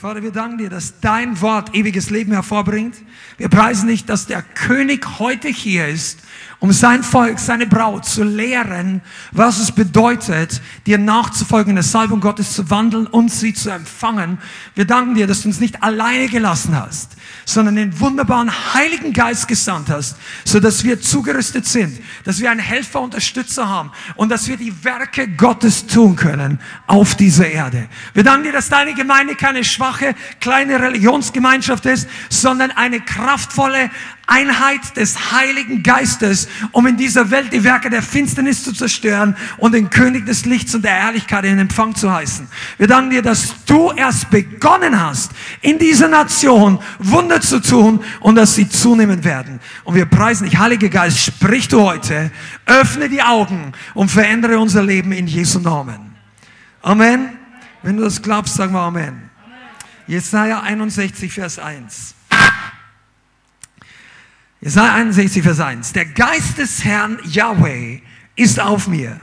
Vater, wir danken dir, dass dein Wort ewiges Leben hervorbringt. Wir preisen dich, dass der König heute hier ist um sein Volk, seine Braut zu lehren, was es bedeutet, dir nachzufolgen, in der Salbung Gottes zu wandeln und sie zu empfangen. Wir danken dir, dass du uns nicht alleine gelassen hast, sondern den wunderbaren Heiligen Geist gesandt hast, so dass wir zugerüstet sind, dass wir einen Helfer, Unterstützer haben und dass wir die Werke Gottes tun können auf dieser Erde. Wir danken dir, dass deine Gemeinde keine schwache, kleine Religionsgemeinschaft ist, sondern eine kraftvolle, Einheit des Heiligen Geistes, um in dieser Welt die Werke der Finsternis zu zerstören und den König des Lichts und der Herrlichkeit in Empfang zu heißen. Wir danken dir, dass du erst begonnen hast, in dieser Nation Wunder zu tun und dass sie zunehmen werden. Und wir preisen dich, Heiliger Geist, sprich du heute, öffne die Augen und verändere unser Leben in Jesu Namen. Amen. Wenn du das glaubst, sagen wir Amen. Jesaja 61, Vers 1. Jesaja 61, Vers 1. Der Geist des Herrn Yahweh ist auf mir.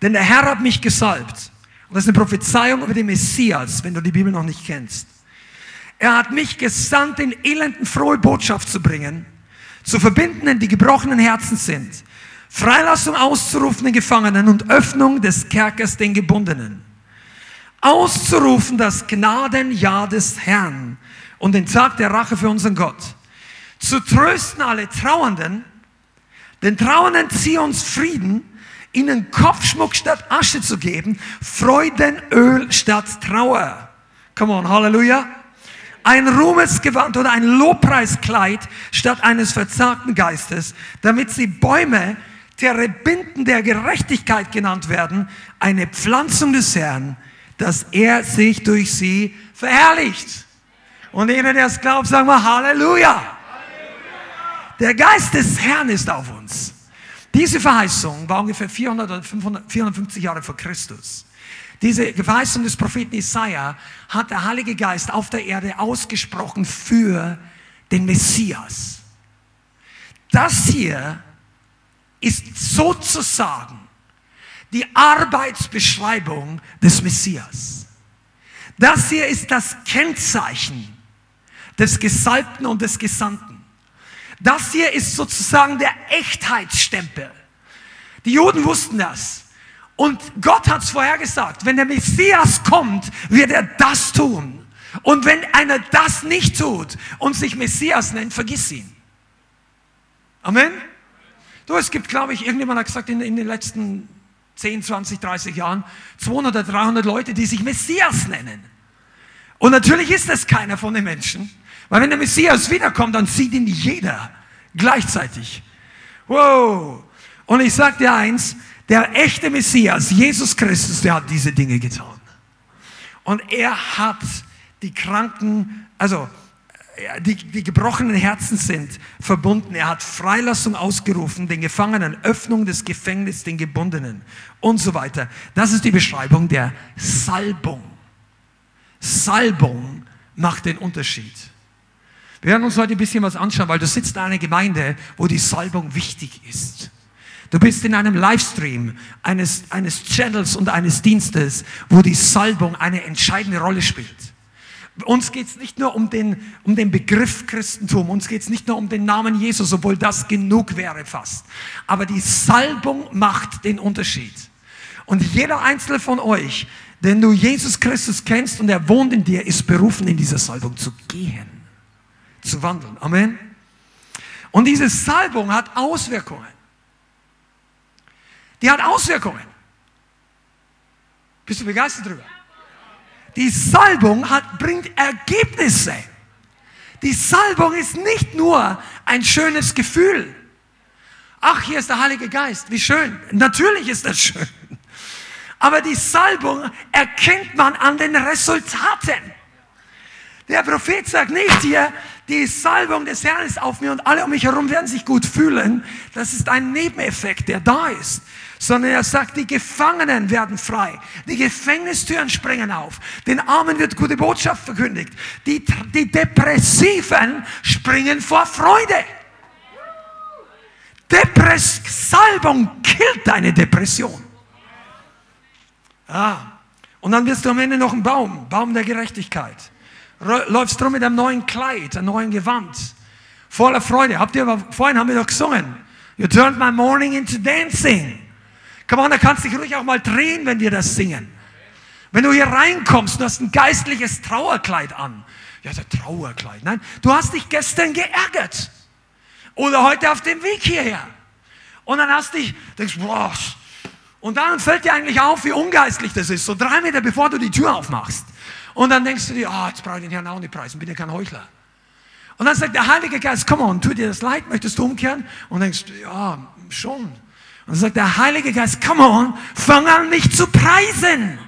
Denn der Herr hat mich gesalbt. Und das ist eine Prophezeiung über den Messias, wenn du die Bibel noch nicht kennst. Er hat mich gesandt, den Elenden frohe Botschaft zu bringen, zu verbinden, die gebrochenen Herzen sind, Freilassung auszurufen den Gefangenen und Öffnung des Kerkers den Gebundenen. Auszurufen das Gnadenjahr des Herrn und den Tag der Rache für unseren Gott zu trösten alle Trauernden, den Trauernden zieh uns Frieden, ihnen Kopfschmuck statt Asche zu geben, Freudenöl statt Trauer. Come on, Halleluja. Ein Ruhmesgewand oder ein Lobpreiskleid statt eines verzagten Geistes, damit sie Bäume Terebinden der Gerechtigkeit genannt werden, eine Pflanzung des Herrn, dass er sich durch sie verherrlicht. Und jeder, der es glaubt, sagen wir Halleluja. Der Geist des Herrn ist auf uns. Diese Verheißung war ungefähr 400 oder 500, 450 Jahre vor Christus. Diese Verheißung des Propheten Isaiah hat der Heilige Geist auf der Erde ausgesprochen für den Messias. Das hier ist sozusagen die Arbeitsbeschreibung des Messias. Das hier ist das Kennzeichen des Gesalbten und des Gesandten. Das hier ist sozusagen der Echtheitsstempel. Die Juden wussten das. Und Gott hat es vorhergesagt. Wenn der Messias kommt, wird er das tun. Und wenn einer das nicht tut und sich Messias nennt, vergiss ihn. Amen. Du, es gibt, glaube ich, irgendjemand hat gesagt in, in den letzten 10, 20, 30 Jahren 200 oder 300 Leute, die sich Messias nennen. Und natürlich ist das keiner von den Menschen. Weil wenn der Messias wiederkommt, dann sieht ihn jeder gleichzeitig. Wow. Und ich sage dir eins, der echte Messias, Jesus Christus, der hat diese Dinge getan. Und er hat die Kranken, also die, die gebrochenen Herzen sind verbunden. Er hat Freilassung ausgerufen, den Gefangenen, Öffnung des Gefängnisses, den Gebundenen und so weiter. Das ist die Beschreibung der Salbung. Salbung macht den Unterschied. Wir werden uns heute ein bisschen was anschauen, weil du sitzt in einer Gemeinde, wo die Salbung wichtig ist. Du bist in einem Livestream eines, eines Channels und eines Dienstes, wo die Salbung eine entscheidende Rolle spielt. Uns geht es nicht nur um den, um den Begriff Christentum, uns geht es nicht nur um den Namen Jesus, obwohl das genug wäre fast. Aber die Salbung macht den Unterschied. Und jeder einzelne von euch, den du Jesus Christus kennst und er wohnt in dir, ist berufen, in dieser Salbung zu gehen zu wandeln. Amen. Und diese Salbung hat Auswirkungen. Die hat Auswirkungen. Bist du begeistert drüber? Die Salbung hat, bringt Ergebnisse. Die Salbung ist nicht nur ein schönes Gefühl. Ach, hier ist der Heilige Geist, wie schön. Natürlich ist das schön. Aber die Salbung erkennt man an den Resultaten. Der Prophet sagt nicht hier, die Salbung des Herrn ist auf mir und alle um mich herum werden sich gut fühlen. Das ist ein Nebeneffekt, der da ist. Sondern er sagt, die Gefangenen werden frei. Die Gefängnistüren springen auf. Den Armen wird gute Botschaft verkündigt. Die, die Depressiven springen vor Freude. Depress Salbung killt deine Depression. Ah. Und dann wirst du am Ende noch ein Baum, Baum der Gerechtigkeit. Läufst drum mit einem neuen Kleid, einem neuen Gewand, voller Freude. Habt ihr, vorhin haben wir doch gesungen. You turned my morning into dancing. Komm on, da kannst du dich ruhig auch mal drehen, wenn wir das singen. Wenn du hier reinkommst, du hast ein geistliches Trauerkleid an. Ja, der Trauerkleid. Nein, du hast dich gestern geärgert. Oder heute auf dem Weg hierher. Und dann hast dich, denkst, boah, und dann fällt dir eigentlich auf, wie ungeistlich das ist, so drei Meter bevor du die Tür aufmachst. Und dann denkst du dir, oh, jetzt brauche ich den Herrn auch nicht preisen, bin ja kein Heuchler. Und dann sagt der Heilige Geist, komm on, tut dir das leid, möchtest du umkehren? Und denkst ja, schon. Und sagt der Heilige Geist, come on, fang an, mich zu preisen.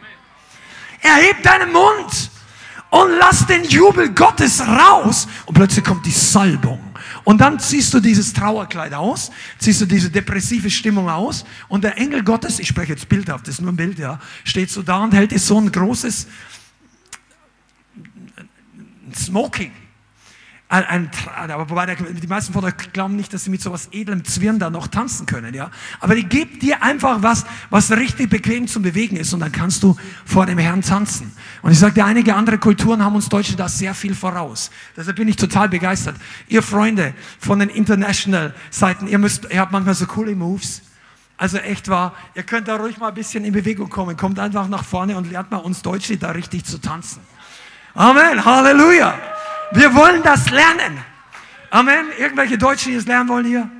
Erheb deinen Mund und lass den Jubel Gottes raus. Und plötzlich kommt die Salbung. Und dann ziehst du dieses Trauerkleid aus, ziehst du diese depressive Stimmung aus und der Engel Gottes, ich spreche jetzt bildhaft, das ist nur ein Bild, ja, steht so da und hält dir so ein großes Smoking ein, ein, aber wobei der, die meisten von euch glauben nicht, dass sie mit so was edlem Zwirn da noch tanzen können, ja. Aber die gibt dir einfach was, was richtig bequem zum Bewegen ist und dann kannst du vor dem Herrn tanzen. Und ich sagte, einige andere Kulturen haben uns Deutsche da sehr viel voraus. Deshalb bin ich total begeistert. Ihr Freunde von den International Seiten, ihr müsst, ihr habt manchmal so coole Moves. Also echt wahr, ihr könnt da ruhig mal ein bisschen in Bewegung kommen. Kommt einfach nach vorne und lernt mal uns Deutsche da richtig zu tanzen. Amen, Halleluja. Wir wollen das lernen. Amen. Irgendwelche Deutschen, die es lernen wollen hier?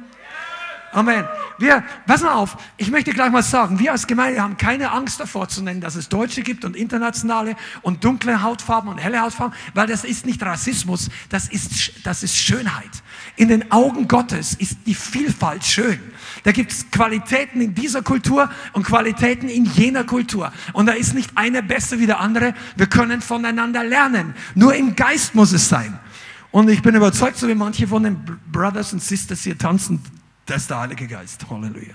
Amen. Wir, pass mal auf, ich möchte gleich mal sagen, wir als Gemeinde haben keine Angst davor zu nennen, dass es Deutsche gibt und internationale und dunkle Hautfarben und helle Hautfarben, weil das ist nicht Rassismus, das ist, das ist Schönheit. In den Augen Gottes ist die Vielfalt schön. Da gibt es Qualitäten in dieser Kultur und Qualitäten in jener Kultur. Und da ist nicht eine besser wie der andere. Wir können voneinander lernen. Nur im Geist muss es sein. Und ich bin überzeugt, so wie manche von den Brothers und Sisters hier tanzen, das ist der Heilige Geist. Halleluja.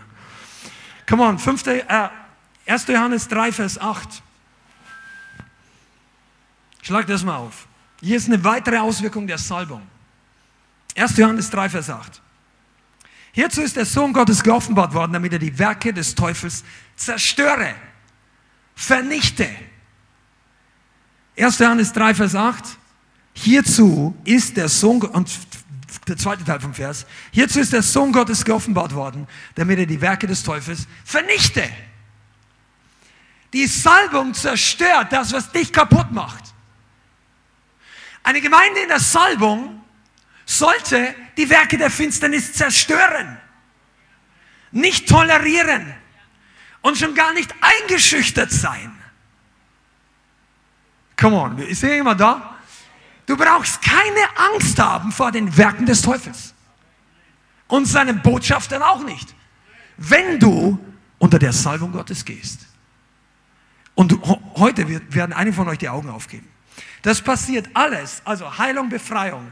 Come on, 5. Äh, 1. Johannes 3, Vers 8. Schlag das mal auf. Hier ist eine weitere Auswirkung der Salbung. 1. Johannes 3, Vers 8. Hierzu ist der Sohn Gottes geoffenbart worden, damit er die Werke des Teufels zerstöre, vernichte. 1. Johannes 3, Vers 8. Hierzu ist der Sohn, und der zweite Teil vom Vers. Hierzu ist der Sohn Gottes geoffenbart worden, damit er die Werke des Teufels vernichte. Die Salbung zerstört das, was dich kaputt macht. Eine Gemeinde in der Salbung sollte die Werke der Finsternis zerstören, nicht tolerieren und schon gar nicht eingeschüchtert sein. Come on, ist hier jemand da? Du brauchst keine Angst haben vor den Werken des Teufels. Und seinen Botschaftern auch nicht. Wenn du unter der Salbung Gottes gehst. Und heute werden einige von euch die Augen aufgeben. Das passiert alles, also Heilung, Befreiung,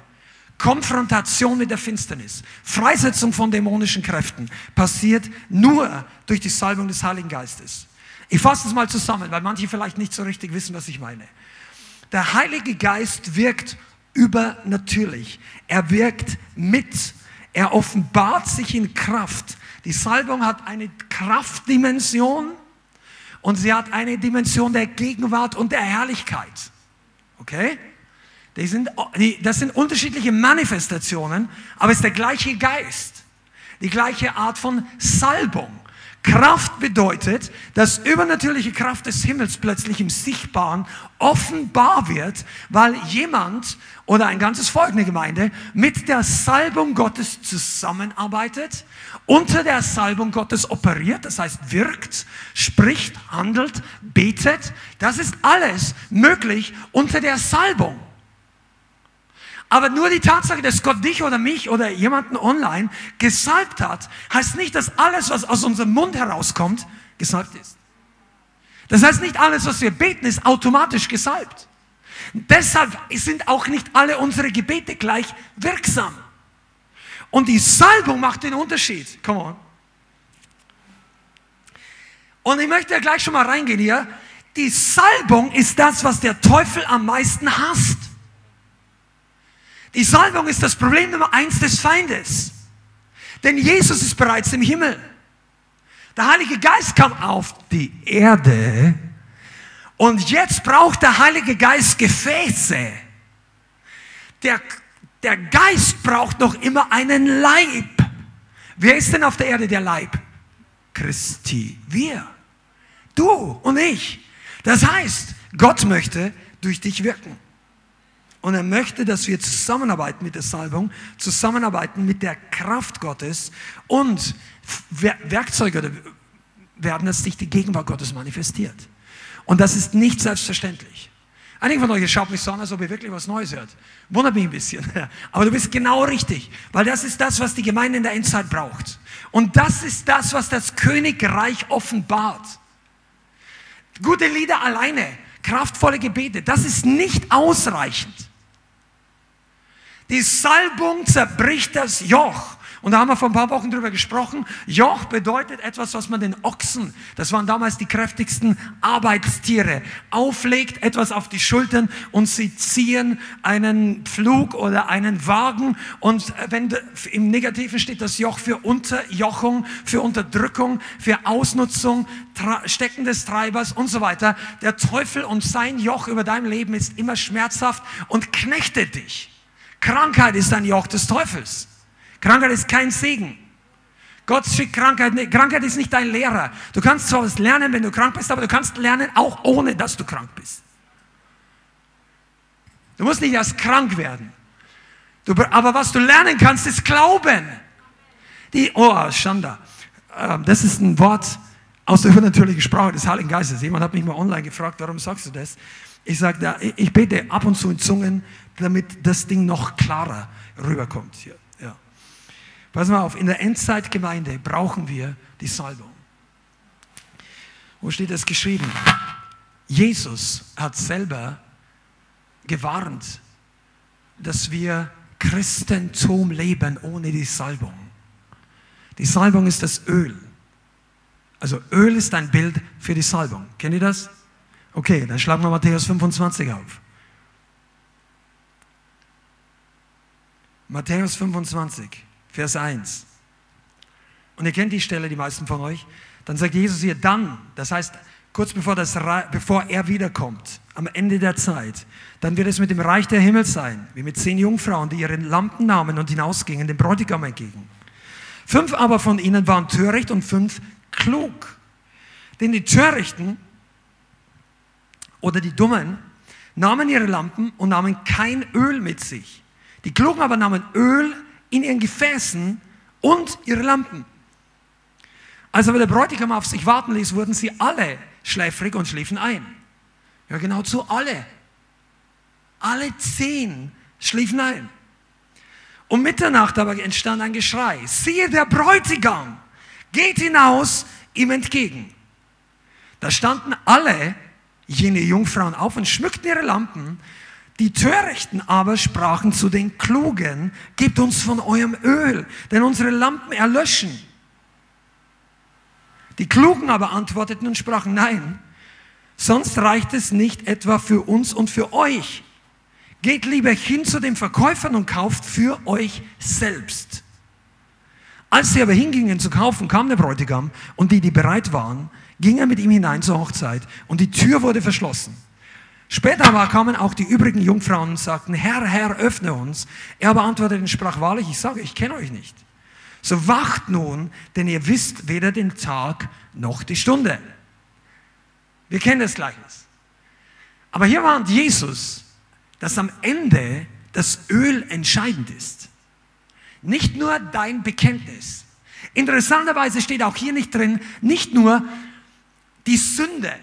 Konfrontation mit der Finsternis, Freisetzung von dämonischen Kräften, passiert nur durch die Salbung des Heiligen Geistes. Ich fasse es mal zusammen, weil manche vielleicht nicht so richtig wissen, was ich meine. Der Heilige Geist wirkt übernatürlich. Er wirkt mit. Er offenbart sich in Kraft. Die Salbung hat eine Kraftdimension und sie hat eine Dimension der Gegenwart und der Herrlichkeit. Okay? Die sind, die, das sind unterschiedliche Manifestationen, aber es ist der gleiche Geist, die gleiche Art von Salbung. Kraft bedeutet, dass übernatürliche Kraft des Himmels plötzlich im Sichtbaren offenbar wird, weil jemand oder ein ganzes Volk, eine Gemeinde, mit der Salbung Gottes zusammenarbeitet, unter der Salbung Gottes operiert, das heißt wirkt, spricht, handelt, betet. Das ist alles möglich unter der Salbung. Aber nur die Tatsache, dass Gott dich oder mich oder jemanden online gesalbt hat, heißt nicht, dass alles, was aus unserem Mund herauskommt, gesalbt ist. Das heißt nicht alles, was wir beten, ist automatisch gesalbt. Deshalb sind auch nicht alle unsere Gebete gleich wirksam. Und die Salbung macht den Unterschied. Come on. Und ich möchte ja gleich schon mal reingehen hier. Die Salbung ist das, was der Teufel am meisten hasst. Die Salbung ist das Problem Nummer eins des Feindes. Denn Jesus ist bereits im Himmel. Der Heilige Geist kam auf die Erde und jetzt braucht der Heilige Geist Gefäße. Der, der Geist braucht noch immer einen Leib. Wer ist denn auf der Erde der Leib? Christi. Wir. Du und ich. Das heißt, Gott möchte durch dich wirken. Und er möchte, dass wir zusammenarbeiten mit der Salbung, zusammenarbeiten mit der Kraft Gottes und Werkzeuge werden, dass sich die Gegenwart Gottes manifestiert. Und das ist nicht selbstverständlich. Einige von euch schaut mich so an, als ob ihr wirklich was Neues hört. Wundert mich ein bisschen. Aber du bist genau richtig, weil das ist das, was die Gemeinde in der Endzeit braucht. Und das ist das, was das Königreich offenbart. Gute Lieder alleine, kraftvolle Gebete, das ist nicht ausreichend. Die Salbung zerbricht das Joch. Und da haben wir vor ein paar Wochen drüber gesprochen. Joch bedeutet etwas, was man den Ochsen, das waren damals die kräftigsten Arbeitstiere, auflegt, etwas auf die Schultern und sie ziehen einen Pflug oder einen Wagen. Und wenn im Negativen steht das Joch für Unterjochung, für Unterdrückung, für Ausnutzung, Stecken des Treibers und so weiter. Der Teufel und sein Joch über deinem Leben ist immer schmerzhaft und knechtet dich. Krankheit ist ein Joch des Teufels. Krankheit ist kein Segen. Gott schickt Krankheit. Krankheit ist nicht dein Lehrer. Du kannst zwar was lernen, wenn du krank bist, aber du kannst lernen auch ohne, dass du krank bist. Du musst nicht erst krank werden. Du, aber was du lernen kannst, ist Glauben. Die, oh, Schanda. Ähm, das ist ein Wort aus der übernatürlichen Sprache des Heiligen Geistes. Jemand hat mich mal online gefragt, warum sagst du das? Ich sage, ich bete ab und zu in Zungen, damit das Ding noch klarer rüberkommt hier. Pass mal auf, in der Endzeitgemeinde brauchen wir die Salbung. Wo steht das geschrieben? Jesus hat selber gewarnt, dass wir Christentum leben ohne die Salbung. Die Salbung ist das Öl. Also Öl ist ein Bild für die Salbung. Kennt ihr das? Okay, dann schlagen wir Matthäus 25 auf. Matthäus 25. Vers 1. Und ihr kennt die Stelle, die meisten von euch. Dann sagt Jesus hier, dann, das heißt, kurz bevor, das, bevor er wiederkommt, am Ende der Zeit, dann wird es mit dem Reich der Himmel sein, wie mit zehn Jungfrauen, die ihren Lampen nahmen und hinausgingen dem Bräutigam entgegen. Fünf aber von ihnen waren töricht und fünf klug. Denn die Törichten oder die Dummen nahmen ihre Lampen und nahmen kein Öl mit sich. Die Klugen aber nahmen Öl in ihren Gefäßen und ihre Lampen. Als aber der Bräutigam auf sich warten ließ, wurden sie alle schläfrig und schliefen ein. Ja, genau zu alle. Alle zehn schliefen ein. Um Mitternacht aber entstand ein Geschrei. Siehe, der Bräutigam geht hinaus ihm entgegen. Da standen alle jene Jungfrauen auf und schmückten ihre Lampen. Die Törichten aber sprachen zu den Klugen, gebt uns von eurem Öl, denn unsere Lampen erlöschen. Die Klugen aber antworteten und sprachen, nein, sonst reicht es nicht etwa für uns und für euch. Geht lieber hin zu den Verkäufern und kauft für euch selbst. Als sie aber hingingen zu kaufen, kam der Bräutigam und die, die bereit waren, gingen mit ihm hinein zur Hochzeit und die Tür wurde verschlossen. Später aber kamen auch die übrigen Jungfrauen und sagten, Herr, Herr, öffne uns. Er aber antwortete und sprach, wahrlich, ich sage, ich kenne euch nicht. So wacht nun, denn ihr wisst weder den Tag noch die Stunde. Wir kennen das Gleichnis. Aber hier warnt Jesus, dass am Ende das Öl entscheidend ist. Nicht nur dein Bekenntnis. Interessanterweise steht auch hier nicht drin, nicht nur die Sünde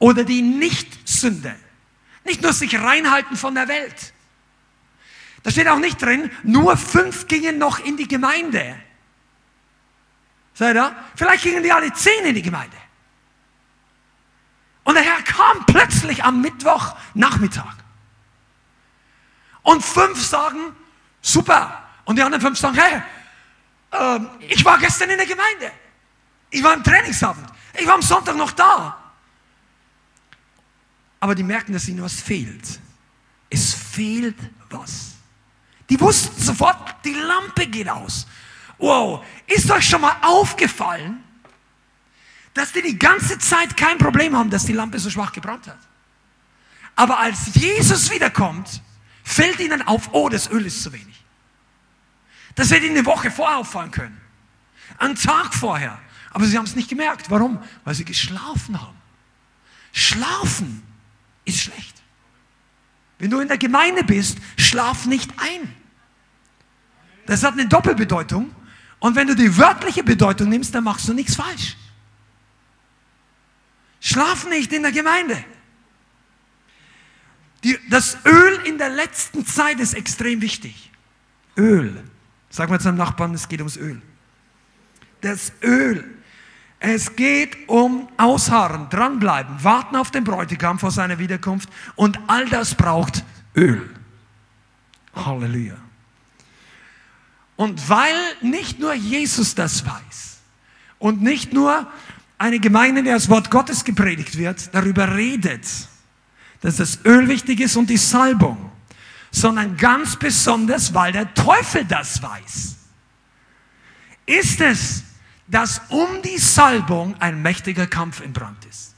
oder die Nicht-Sünde. Nicht nur sich reinhalten von der Welt. Da steht auch nicht drin, nur fünf gingen noch in die Gemeinde. Seid ihr? Vielleicht gingen die alle zehn in die Gemeinde. Und der Herr kam plötzlich am Mittwochnachmittag. Und fünf sagen, super. Und die anderen fünf sagen, hey, äh, ich war gestern in der Gemeinde. Ich war im Trainingsabend. Ich war am Sonntag noch da aber die merken, dass ihnen was fehlt. Es fehlt was. Die wussten sofort, die Lampe geht aus. Wow, ist euch schon mal aufgefallen, dass die die ganze Zeit kein Problem haben, dass die Lampe so schwach gebrannt hat? Aber als Jesus wiederkommt, fällt ihnen auf, oh, das Öl ist zu wenig. Das hätte ihnen eine Woche vorher auffallen können. Einen Tag vorher. Aber sie haben es nicht gemerkt. Warum? Weil sie geschlafen haben. Schlafen ist schlecht. Wenn du in der Gemeinde bist, schlaf nicht ein. Das hat eine Doppelbedeutung. Und wenn du die wörtliche Bedeutung nimmst, dann machst du nichts falsch. Schlaf nicht in der Gemeinde. Die, das Öl in der letzten Zeit ist extrem wichtig. Öl. Sag mal zu deinem Nachbarn, es geht ums Öl. Das Öl. Es geht um Ausharren, dranbleiben, warten auf den Bräutigam vor seiner Wiederkunft und all das braucht Öl. Halleluja. Und weil nicht nur Jesus das weiß und nicht nur eine Gemeinde, in der das Wort Gottes gepredigt wird, darüber redet, dass das Öl wichtig ist und die Salbung, sondern ganz besonders, weil der Teufel das weiß, ist es, dass um die Salbung ein mächtiger Kampf in Brand ist.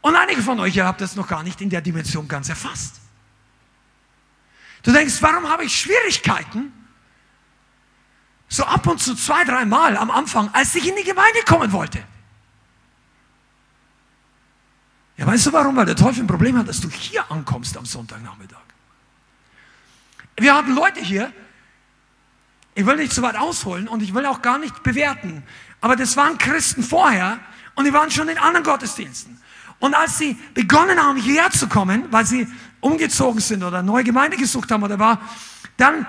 Und einige von euch, ihr habt das noch gar nicht in der Dimension ganz erfasst. Du denkst, warum habe ich Schwierigkeiten? So ab und zu zwei, dreimal am Anfang, als ich in die Gemeinde kommen wollte. Ja, weißt du warum? Weil der Teufel ein Problem hat, dass du hier ankommst am Sonntagnachmittag. Wir hatten Leute hier, ich will nicht zu weit ausholen und ich will auch gar nicht bewerten, aber das waren Christen vorher und die waren schon in anderen Gottesdiensten. Und als sie begonnen haben, hierher zu kommen, weil sie umgezogen sind oder eine neue Gemeinde gesucht haben oder war, dann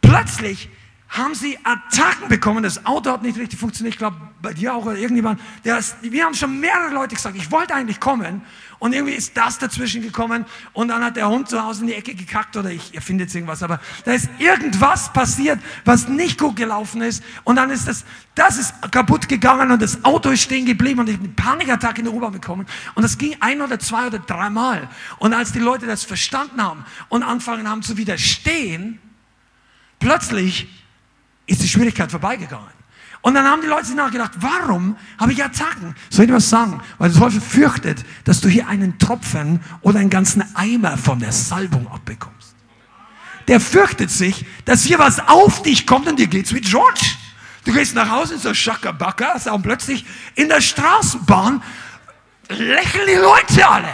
plötzlich haben sie Attacken bekommen. Das Auto hat nicht richtig funktioniert. Ich glaube, bei dir auch oder irgendjemand. Der ist, wir haben schon mehrere Leute gesagt, ich wollte eigentlich kommen. Und irgendwie ist das dazwischen gekommen. Und dann hat der Hund zu Hause in die Ecke gekackt oder ich erfinde jetzt irgendwas. Aber da ist irgendwas passiert, was nicht gut gelaufen ist. Und dann ist das, das ist kaputt gegangen und das Auto ist stehen geblieben und ich habe eine Panikattacke in der U-Bahn bekommen. Und das ging ein oder zwei oder dreimal. Und als die Leute das verstanden haben und anfangen haben zu widerstehen, plötzlich ist die Schwierigkeit vorbeigegangen. Und dann haben die Leute sich nachgedacht, warum habe ich Attacken? Soll ich was sagen? Weil der Teufel fürchtet, dass du hier einen Tropfen oder einen ganzen Eimer von der Salbung abbekommst. Der fürchtet sich, dass hier was auf dich kommt und dir geht's wie George. Du gehst nach Hause in so Schakabaka und plötzlich in der Straßenbahn lächeln die Leute alle.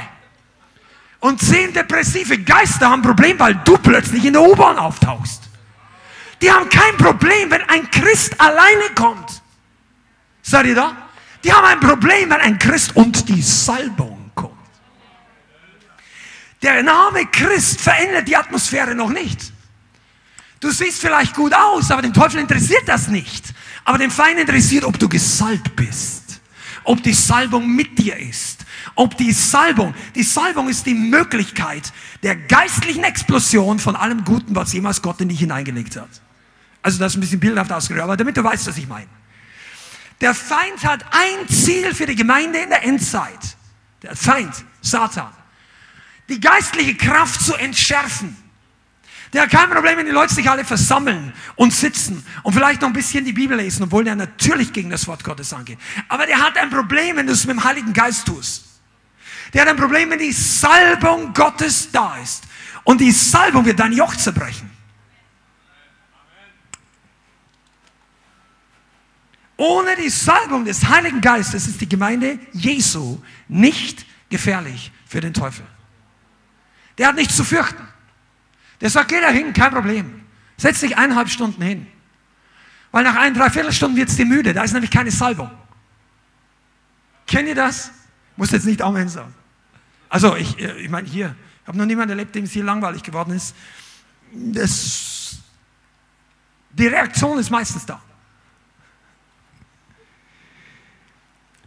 Und zehn depressive Geister haben ein Problem, weil du plötzlich in der U-Bahn auftauchst. Die haben kein Problem, wenn ein Christ alleine kommt. Seid ihr da? Die haben ein Problem, wenn ein Christ und die Salbung kommt. Der Name Christ verändert die Atmosphäre noch nicht. Du siehst vielleicht gut aus, aber den Teufel interessiert das nicht. Aber den Feind interessiert, ob du gesalbt bist. Ob die Salbung mit dir ist. Ob die Salbung, die Salbung ist die Möglichkeit der geistlichen Explosion von allem Guten, was jemals Gott in dich hineingelegt hat. Also das ist ein bisschen bildhaft ausgedrückt, aber damit du weißt, was ich meine. Der Feind hat ein Ziel für die Gemeinde in der Endzeit. Der Feind, Satan. Die geistliche Kraft zu entschärfen. Der hat kein Problem, wenn die Leute sich alle versammeln und sitzen und vielleicht noch ein bisschen die Bibel lesen, obwohl der natürlich gegen das Wort Gottes angeht. Aber der hat ein Problem, wenn du es mit dem Heiligen Geist tust. Der hat ein Problem, wenn die Salbung Gottes da ist. Und die Salbung wird dein Joch zerbrechen. Ohne die Salbung des Heiligen Geistes ist die Gemeinde Jesu nicht gefährlich für den Teufel. Der hat nichts zu fürchten. Der sagt, geh da hin, kein Problem. Setz dich eineinhalb Stunden hin. Weil nach ein, dreiviertel Stunden wird es dir müde. Da ist nämlich keine Salbung. Kennt ihr das? Muss jetzt nicht Amen sagen. Also, ich, äh, ich meine, hier, ich habe noch niemanden erlebt, dem es hier langweilig geworden ist. Das, die Reaktion ist meistens da.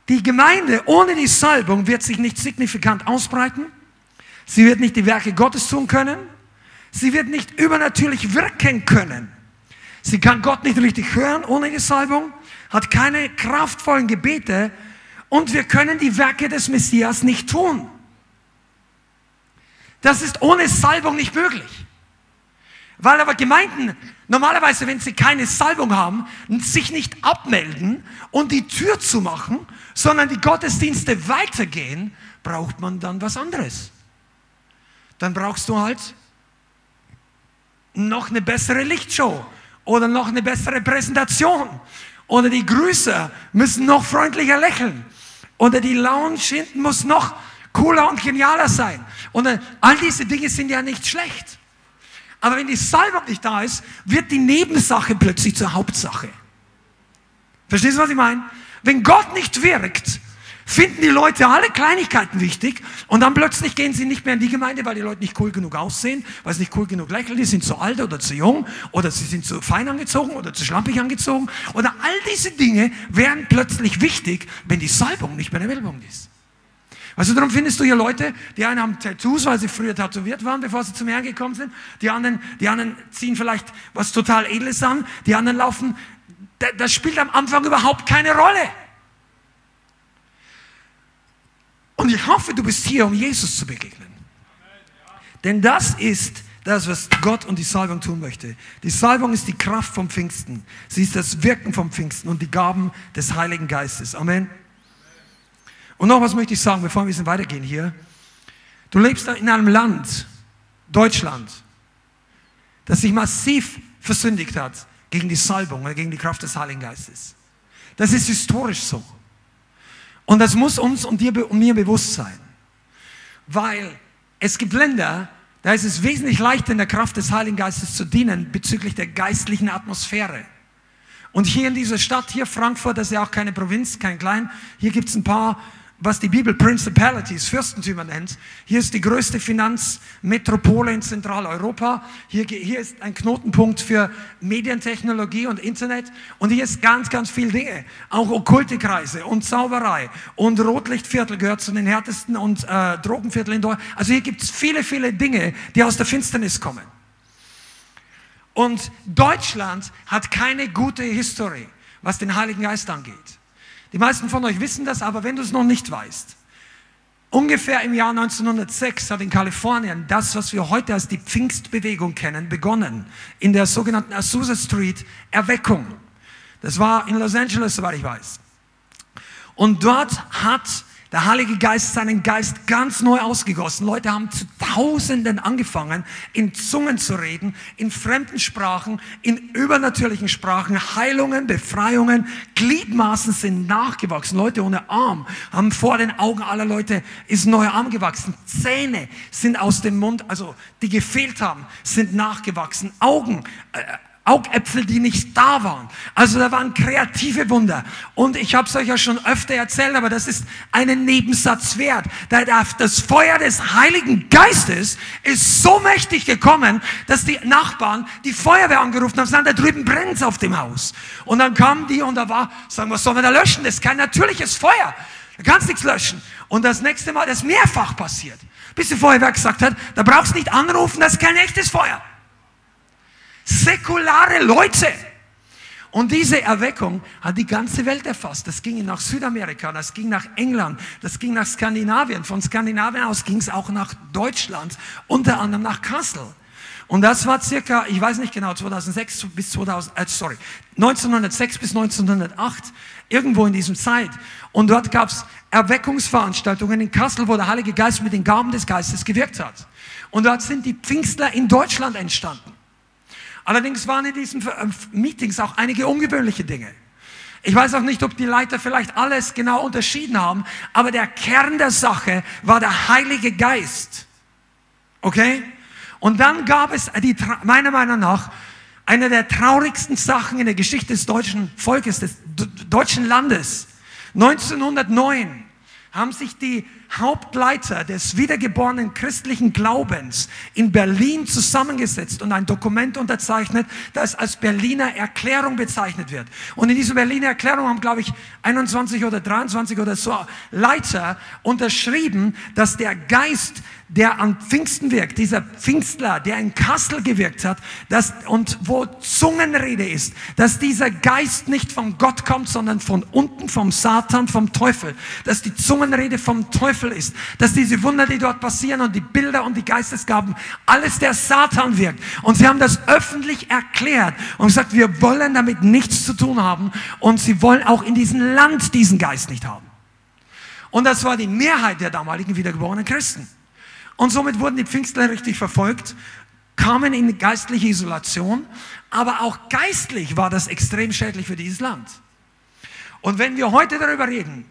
Die Gemeinde ohne die Salbung wird sich nicht signifikant ausbreiten. Sie wird nicht die Werke Gottes tun können. Sie wird nicht übernatürlich wirken können. Sie kann Gott nicht richtig hören ohne die Salbung, hat keine kraftvollen Gebete und wir können die Werke des Messias nicht tun. Das ist ohne Salbung nicht möglich. Weil aber Gemeinden normalerweise, wenn sie keine Salbung haben, sich nicht abmelden und die Tür zu machen, sondern die Gottesdienste weitergehen, braucht man dann was anderes. Dann brauchst du halt noch eine bessere Lichtshow oder noch eine bessere Präsentation oder die Grüße müssen noch freundlicher lächeln oder die Lounge hinten muss noch cooler und genialer sein. Und all diese Dinge sind ja nicht schlecht. Aber wenn die Salbung nicht da ist, wird die Nebensache plötzlich zur Hauptsache. Verstehst du, was ich meine? Wenn Gott nicht wirkt, finden die Leute alle Kleinigkeiten wichtig und dann plötzlich gehen sie nicht mehr in die Gemeinde, weil die Leute nicht cool genug aussehen, weil sie nicht cool genug lächeln, die sind zu alt oder zu jung oder sie sind zu fein angezogen oder zu schlampig angezogen oder all diese Dinge werden plötzlich wichtig, wenn die Salbung nicht mehr der Wellbung ist. Also darum findest du hier Leute, die einen haben Tattoos, weil sie früher tätowiert waren, bevor sie zum Herrn gekommen sind. Die anderen, die anderen ziehen vielleicht was total Edles an. Die anderen laufen, das spielt am Anfang überhaupt keine Rolle. Und ich hoffe, du bist hier, um Jesus zu begegnen. Denn das ist das, was Gott und die Salbung tun möchte. Die Salbung ist die Kraft vom Pfingsten. Sie ist das Wirken vom Pfingsten und die Gaben des Heiligen Geistes. Amen. Und noch was möchte ich sagen, bevor wir ein bisschen weitergehen hier. Du lebst in einem Land, Deutschland, das sich massiv versündigt hat gegen die Salbung oder gegen die Kraft des Heiligen Geistes. Das ist historisch so. Und das muss uns und dir und mir bewusst sein. Weil es gibt Länder, da ist es wesentlich leichter, in der Kraft des Heiligen Geistes zu dienen bezüglich der geistlichen Atmosphäre. Und hier in dieser Stadt, hier Frankfurt, das ist ja auch keine Provinz, kein Klein, hier gibt es ein paar was die Bibel Principalities, Fürstentümer nennt. Hier ist die größte Finanzmetropole in Zentraleuropa. Hier, hier ist ein Knotenpunkt für Medientechnologie und Internet. Und hier ist ganz, ganz viel Dinge. Auch okkulte Kreise und Zauberei. Und Rotlichtviertel gehört zu den härtesten und äh, Drogenvierteln in Deutschland. Also hier gibt es viele, viele Dinge, die aus der Finsternis kommen. Und Deutschland hat keine gute Historie, was den Heiligen Geist angeht. Die meisten von euch wissen das, aber wenn du es noch nicht weißt, ungefähr im Jahr 1906 hat in Kalifornien das, was wir heute als die Pfingstbewegung kennen, begonnen. In der sogenannten Azusa Street Erweckung. Das war in Los Angeles, soweit ich weiß. Und dort hat der Heilige Geist seinen Geist ganz neu ausgegossen. Leute haben zu Tausenden angefangen, in Zungen zu reden, in fremden Sprachen, in übernatürlichen Sprachen, Heilungen, Befreiungen, Gliedmaßen sind nachgewachsen. Leute ohne Arm haben vor den Augen aller Leute ist neuer Arm gewachsen. Zähne sind aus dem Mund, also die gefehlt haben, sind nachgewachsen. Augen, äh, Augäpfel, die nicht da waren. Also da waren kreative Wunder. Und ich habe es euch ja schon öfter erzählt, aber das ist einen Nebensatz wert. Das Feuer des Heiligen Geistes ist so mächtig gekommen, dass die Nachbarn die Feuerwehr angerufen haben, sagen, da drüben brennt auf dem Haus. Und dann kamen die und da war, sagen, was sollen wir da löschen? Das ist kein natürliches Feuer. Da kannst nichts löschen. Und das nächste Mal, das mehrfach passiert. Bis die Feuerwehr gesagt hat, da brauchst du nicht anrufen, das ist kein echtes Feuer säkulare Leute. Und diese Erweckung hat die ganze Welt erfasst. Das ging nach Südamerika, das ging nach England, das ging nach Skandinavien. Von Skandinavien aus ging es auch nach Deutschland, unter anderem nach Kassel. Und das war circa, ich weiß nicht genau, 2006 bis 2000, äh, sorry, 1906 bis 1908, irgendwo in diesem Zeit. Und dort gab es Erweckungsveranstaltungen in Kassel, wo der Heilige Geist mit den Gaben des Geistes gewirkt hat. Und dort sind die Pfingstler in Deutschland entstanden. Allerdings waren in diesen äh, Meetings auch einige ungewöhnliche Dinge. Ich weiß auch nicht, ob die Leiter vielleicht alles genau unterschieden haben, aber der Kern der Sache war der Heilige Geist. Okay? Und dann gab es die, meiner Meinung nach eine der traurigsten Sachen in der Geschichte des deutschen Volkes, des deutschen Landes. 1909 haben sich die Hauptleiter des wiedergeborenen christlichen Glaubens in Berlin zusammengesetzt und ein Dokument unterzeichnet, das als Berliner Erklärung bezeichnet wird. Und in dieser Berliner Erklärung haben, glaube ich, 21 oder 23 oder so Leiter unterschrieben, dass der Geist der an Pfingsten wirkt, dieser Pfingstler, der in Kassel gewirkt hat, dass, und wo Zungenrede ist, dass dieser Geist nicht von Gott kommt, sondern von unten, vom Satan, vom Teufel, dass die Zungenrede vom Teufel ist, dass diese Wunder, die dort passieren und die Bilder und die Geistesgaben, alles der Satan wirkt. Und sie haben das öffentlich erklärt und gesagt, wir wollen damit nichts zu tun haben und sie wollen auch in diesem Land diesen Geist nicht haben. Und das war die Mehrheit der damaligen wiedergeborenen Christen. Und somit wurden die Pfingstler richtig verfolgt, kamen in geistliche Isolation, aber auch geistlich war das extrem schädlich für dieses Land. Und wenn wir heute darüber reden,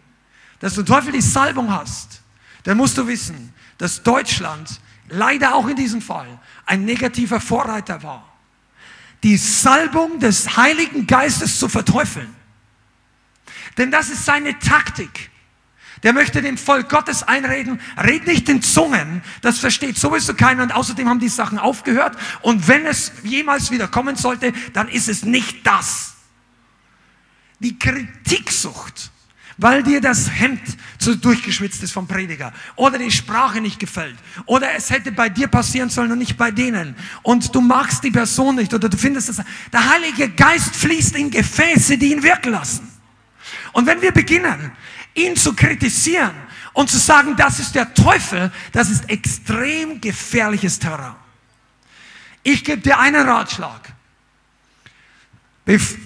dass du Teufel die Salbung hast, dann musst du wissen, dass Deutschland leider auch in diesem Fall ein negativer Vorreiter war. Die Salbung des Heiligen Geistes zu verteufeln. Denn das ist seine Taktik der möchte dem Volk Gottes einreden, red nicht in Zungen, das versteht sowieso keiner und außerdem haben die Sachen aufgehört und wenn es jemals wieder kommen sollte, dann ist es nicht das. Die Kritiksucht, weil dir das Hemd zu durchgeschwitzt ist vom Prediger oder die Sprache nicht gefällt oder es hätte bei dir passieren sollen und nicht bei denen und du magst die Person nicht oder du findest es, der Heilige Geist fließt in Gefäße, die ihn wirken lassen. Und wenn wir beginnen, ihn zu kritisieren und zu sagen, das ist der Teufel, das ist extrem gefährliches Terrain. Ich gebe dir einen Ratschlag.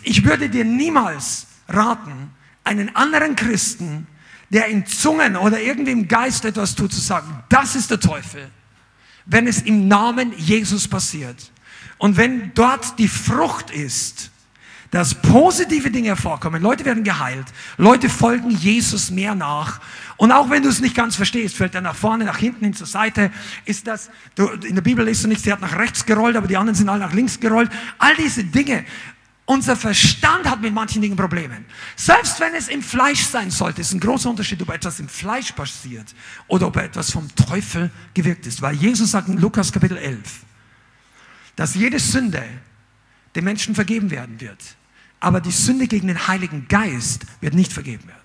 Ich würde dir niemals raten, einen anderen Christen, der in Zungen oder irgendwie im Geist etwas tut, zu sagen, das ist der Teufel, wenn es im Namen Jesus passiert. Und wenn dort die Frucht ist, dass positive Dinge hervorkommen. Leute werden geheilt. Leute folgen Jesus mehr nach. Und auch wenn du es nicht ganz verstehst, fällt er nach vorne, nach hinten, hin zur Seite, ist das, du, in der Bibel liest du nicht, sie hat nach rechts gerollt, aber die anderen sind alle nach links gerollt. All diese Dinge. Unser Verstand hat mit manchen Dingen Probleme. Selbst wenn es im Fleisch sein sollte, ist ein großer Unterschied, ob etwas im Fleisch passiert oder ob etwas vom Teufel gewirkt ist. Weil Jesus sagt in Lukas Kapitel 11, dass jede Sünde dem Menschen vergeben werden wird. Aber die Sünde gegen den Heiligen Geist wird nicht vergeben werden.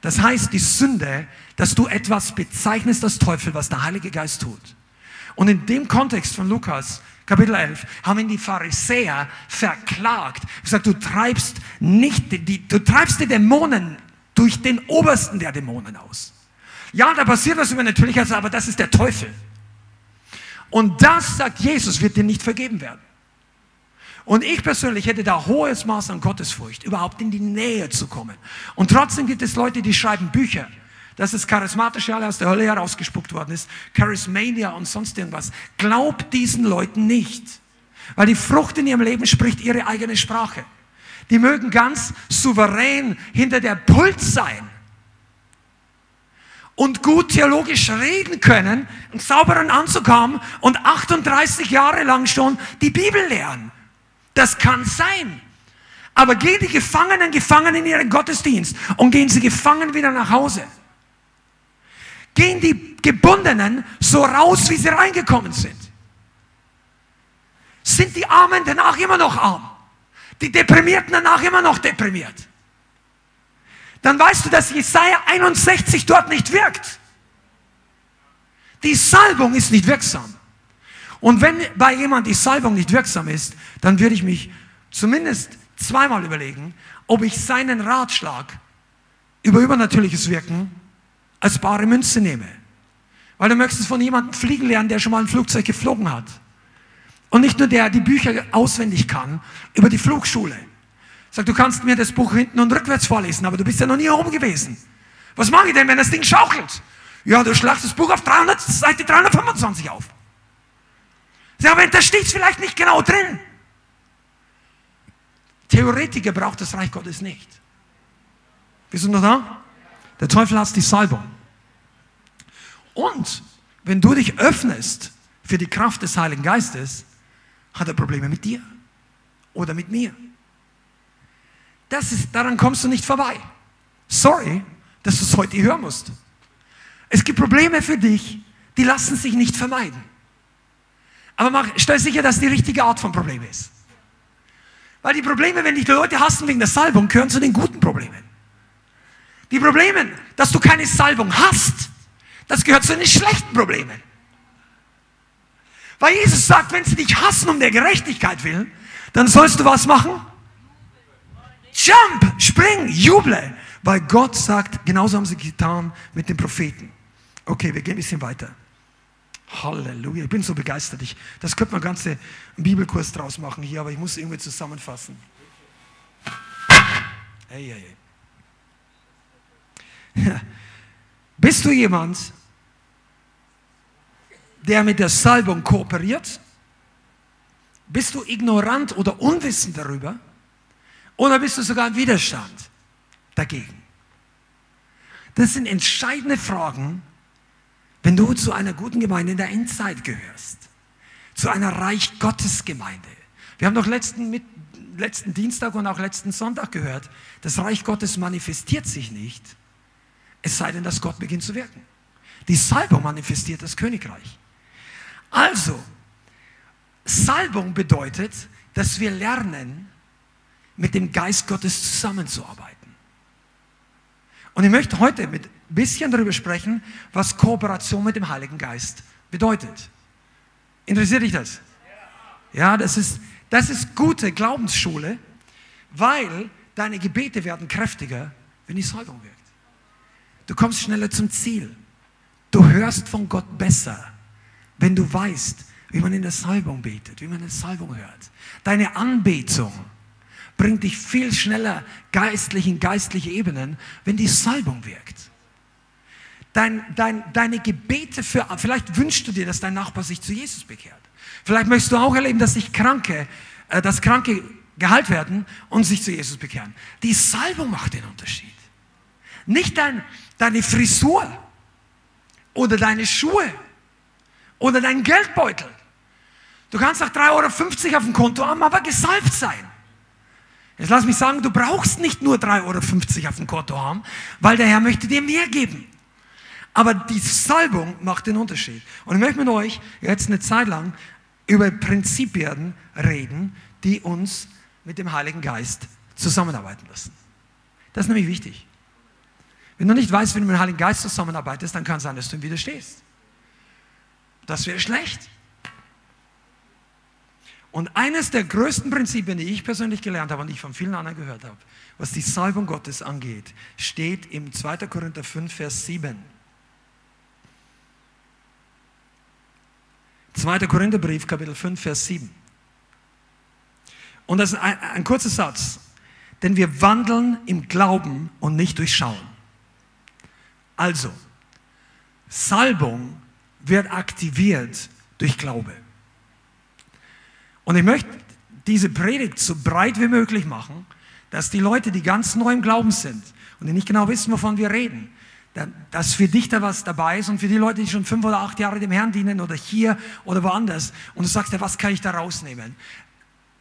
Das heißt, die Sünde, dass du etwas bezeichnest als Teufel, was der Heilige Geist tut. Und in dem Kontext von Lukas, Kapitel 11, haben ihn die Pharisäer verklagt. Gesagt, du treibst nicht, die, du treibst die Dämonen durch den obersten der Dämonen aus. Ja, da passiert was Übernatürliches, aber das ist der Teufel. Und das, sagt Jesus, wird dir nicht vergeben werden. Und ich persönlich hätte da hohes Maß an Gottesfurcht, überhaupt in die Nähe zu kommen. Und trotzdem gibt es Leute, die schreiben Bücher, dass das Charismatische alle aus der Hölle herausgespuckt worden ist, Charismania und sonst irgendwas. Glaubt diesen Leuten nicht. Weil die Frucht in ihrem Leben spricht ihre eigene Sprache. Die mögen ganz souverän hinter der Pult sein und gut theologisch reden können, einen sauberen Anzug haben und 38 Jahre lang schon die Bibel lernen. Das kann sein. Aber gehen die Gefangenen gefangen in ihren Gottesdienst und gehen sie gefangen wieder nach Hause. Gehen die Gebundenen so raus, wie sie reingekommen sind. Sind die Armen danach immer noch arm? Die Deprimierten danach immer noch deprimiert? Dann weißt du, dass Jesaja 61 dort nicht wirkt. Die Salbung ist nicht wirksam. Und wenn bei jemand die Salbung nicht wirksam ist, dann würde ich mich zumindest zweimal überlegen, ob ich seinen Ratschlag über übernatürliches Wirken als bare Münze nehme. Weil du möchtest von jemandem fliegen lernen, der schon mal ein Flugzeug geflogen hat. Und nicht nur der die Bücher auswendig kann, über die Flugschule. Sag, du kannst mir das Buch hinten und rückwärts vorlesen, aber du bist ja noch nie oben gewesen. Was mache ich denn, wenn das Ding schaukelt? Ja, du schlagst das Buch auf 300, Seite 325 auf. Ja, aber da steht es vielleicht nicht genau drin. Theoretiker braucht das Reich Gottes nicht. Bist du noch da? Der Teufel hat die Salbung. Und wenn du dich öffnest für die Kraft des Heiligen Geistes, hat er Probleme mit dir oder mit mir. Das ist, daran kommst du nicht vorbei. Sorry, dass du es heute hören musst. Es gibt Probleme für dich, die lassen sich nicht vermeiden. Aber mach, stell sicher, dass die richtige Art von Problem ist. Weil die Probleme, wenn dich die Leute hassen wegen der Salbung, gehören zu den guten Problemen. Die Probleme, dass du keine Salbung hast, das gehört zu den schlechten Problemen. Weil Jesus sagt, wenn sie dich hassen um der Gerechtigkeit willen, dann sollst du was machen? Jump, spring, juble. Weil Gott sagt, genauso haben sie getan mit den Propheten. Okay, wir gehen ein bisschen weiter. Halleluja, ich bin so begeistert. Ich, das könnte man ganze Bibelkurs draus machen hier, aber ich muss irgendwie zusammenfassen. Hey, hey, hey. Bist du jemand, der mit der Salbung kooperiert? Bist du ignorant oder unwissend darüber? Oder bist du sogar im Widerstand dagegen? Das sind entscheidende Fragen, wenn du zu einer guten Gemeinde in der Endzeit gehörst. Zu einer Reich Gottes Gemeinde. Wir haben doch letzten, mit, letzten Dienstag und auch letzten Sonntag gehört, das Reich Gottes manifestiert sich nicht, es sei denn, dass Gott beginnt zu wirken. Die Salbung manifestiert das Königreich. Also, Salbung bedeutet, dass wir lernen, mit dem Geist Gottes zusammenzuarbeiten. Und ich möchte heute mit ein bisschen darüber sprechen, was Kooperation mit dem Heiligen Geist bedeutet. Interessiert dich das? Ja, das ist, das ist gute Glaubensschule, weil deine Gebete werden kräftiger, wenn die Salbung wirkt. Du kommst schneller zum Ziel. Du hörst von Gott besser, wenn du weißt, wie man in der Salbung betet, wie man in der Salbung hört. Deine Anbetung bringt dich viel schneller geistlich in geistliche Ebenen, wenn die Salbung wirkt. Dein, dein, deine Gebete für, vielleicht wünschst du dir, dass dein Nachbar sich zu Jesus bekehrt. Vielleicht möchtest du auch erleben, dass sich Kranke, äh, dass Kranke geheilt werden und sich zu Jesus bekehren. Die Salbung macht den Unterschied. Nicht dein, deine Frisur oder deine Schuhe oder dein Geldbeutel. Du kannst auch 3,50 Euro auf dem Konto haben, aber gesalbt sein. Jetzt lass mich sagen, du brauchst nicht nur 3,50 Euro auf dem Konto haben, weil der Herr möchte dir mehr geben. Aber die Salbung macht den Unterschied. Und ich möchte mit euch jetzt eine Zeit lang über Prinzipien reden, die uns mit dem Heiligen Geist zusammenarbeiten lassen. Das ist nämlich wichtig. Wenn du nicht weißt, wie du mit dem Heiligen Geist zusammenarbeitest, dann kann es sein, dass du ihm widerstehst. Das wäre schlecht. Und eines der größten Prinzipien, die ich persönlich gelernt habe und ich von vielen anderen gehört habe, was die Salbung Gottes angeht, steht im 2. Korinther 5, Vers 7. 2. Korintherbrief, Kapitel 5, Vers 7. Und das ist ein, ein kurzer Satz. Denn wir wandeln im Glauben und nicht durch Schauen. Also, Salbung wird aktiviert durch Glaube. Und ich möchte diese Predigt so breit wie möglich machen, dass die Leute, die ganz neu im Glauben sind und die nicht genau wissen, wovon wir reden, dass für dich da was dabei ist und für die Leute, die schon fünf oder acht Jahre dem Herrn dienen oder hier oder woanders und du sagst ja, was kann ich da rausnehmen?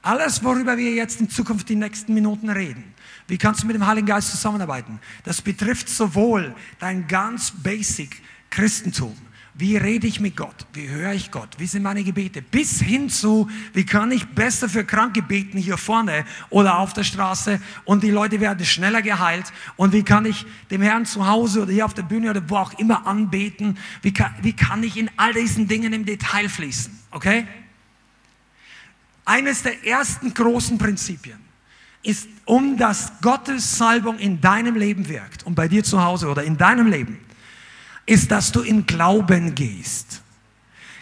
Alles, worüber wir jetzt in Zukunft die nächsten Minuten reden, wie kannst du mit dem Heiligen Geist zusammenarbeiten? Das betrifft sowohl dein ganz basic Christentum, wie rede ich mit Gott? Wie höre ich Gott? Wie sind meine Gebete? Bis hin zu, wie kann ich besser für Kranke beten hier vorne oder auf der Straße und die Leute werden schneller geheilt? Und wie kann ich dem Herrn zu Hause oder hier auf der Bühne oder wo auch immer anbeten? Wie kann, wie kann ich in all diesen Dingen im Detail fließen? Okay? Eines der ersten großen Prinzipien ist, um dass Gottes Salbung in deinem Leben wirkt und bei dir zu Hause oder in deinem Leben, ist, dass du in Glauben gehst.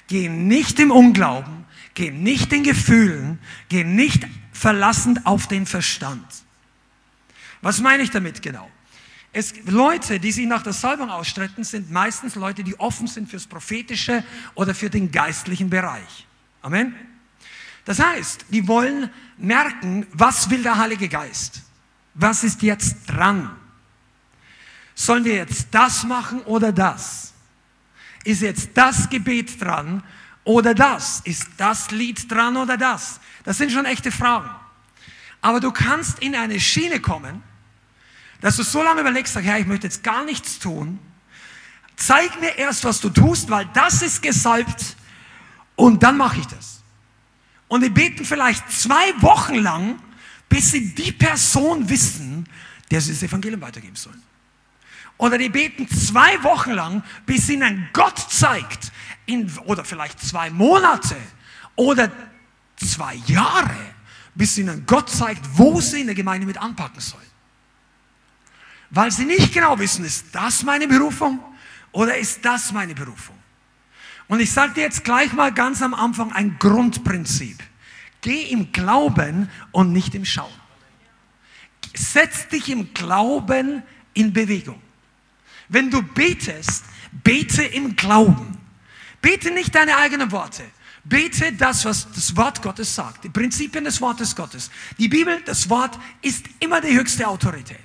Geh nicht im Unglauben, geh nicht in Gefühlen, geh nicht verlassend auf den Verstand. Was meine ich damit genau? Es, Leute, die sich nach der Salbung ausstrecken, sind meistens Leute, die offen sind fürs Prophetische oder für den geistlichen Bereich. Amen. Das heißt, die wollen merken, was will der Heilige Geist? Was ist jetzt dran? Sollen wir jetzt das machen oder das? Ist jetzt das Gebet dran oder das? Ist das Lied dran oder das? Das sind schon echte Fragen. Aber du kannst in eine Schiene kommen, dass du so lange überlegst, sag, Herr, ich möchte jetzt gar nichts tun. Zeig mir erst, was du tust, weil das ist gesalbt und dann mache ich das. Und die beten vielleicht zwei Wochen lang, bis sie die Person wissen, der sie das Evangelium weitergeben sollen. Oder die beten zwei Wochen lang, bis ihnen Gott zeigt, in, oder vielleicht zwei Monate oder zwei Jahre, bis ihnen Gott zeigt, wo sie in der Gemeinde mit anpacken sollen. Weil sie nicht genau wissen, ist das meine Berufung oder ist das meine Berufung? Und ich sage dir jetzt gleich mal ganz am Anfang ein Grundprinzip. Geh im Glauben und nicht im Schauen. Setz dich im Glauben in Bewegung. Wenn du betest, bete im Glauben. Bete nicht deine eigenen Worte. Bete das, was das Wort Gottes sagt. Die Prinzipien des Wortes Gottes. Die Bibel, das Wort, ist immer die höchste Autorität.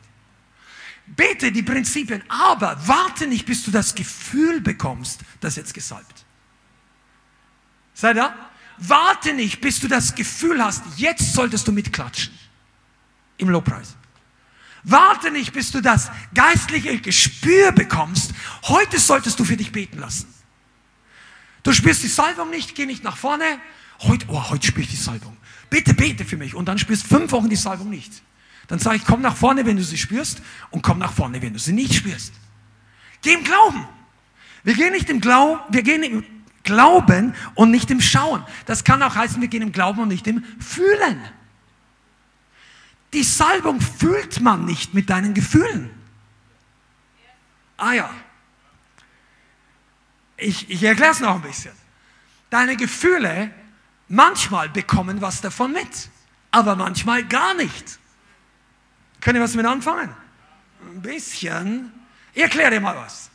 Bete die Prinzipien, aber warte nicht, bis du das Gefühl bekommst, das jetzt gesalbt. Sei da? Warte nicht, bis du das Gefühl hast, jetzt solltest du mitklatschen. Im Lobpreis. Warte nicht, bis du das geistliche Gespür bekommst. Heute solltest du für dich beten lassen. Du spürst die Salbung nicht, geh nicht nach vorne. Heute, oh, heute spüre ich die Salbung. Bitte bete für mich. Und dann spürst fünf Wochen die Salbung nicht. Dann sage ich, komm nach vorne, wenn du sie spürst, und komm nach vorne, wenn du sie nicht spürst. Geh im Glauben. Wir gehen nicht im Glauben, wir gehen im Glauben und nicht im Schauen. Das kann auch heißen, wir gehen im Glauben und nicht im Fühlen. Die Salbung fühlt man nicht mit deinen Gefühlen. Ah ja. Ich, ich erkläre es noch ein bisschen. Deine Gefühle manchmal bekommen was davon mit, aber manchmal gar nicht. Könnt ihr was damit anfangen? Ein bisschen. Ich erkläre dir mal was.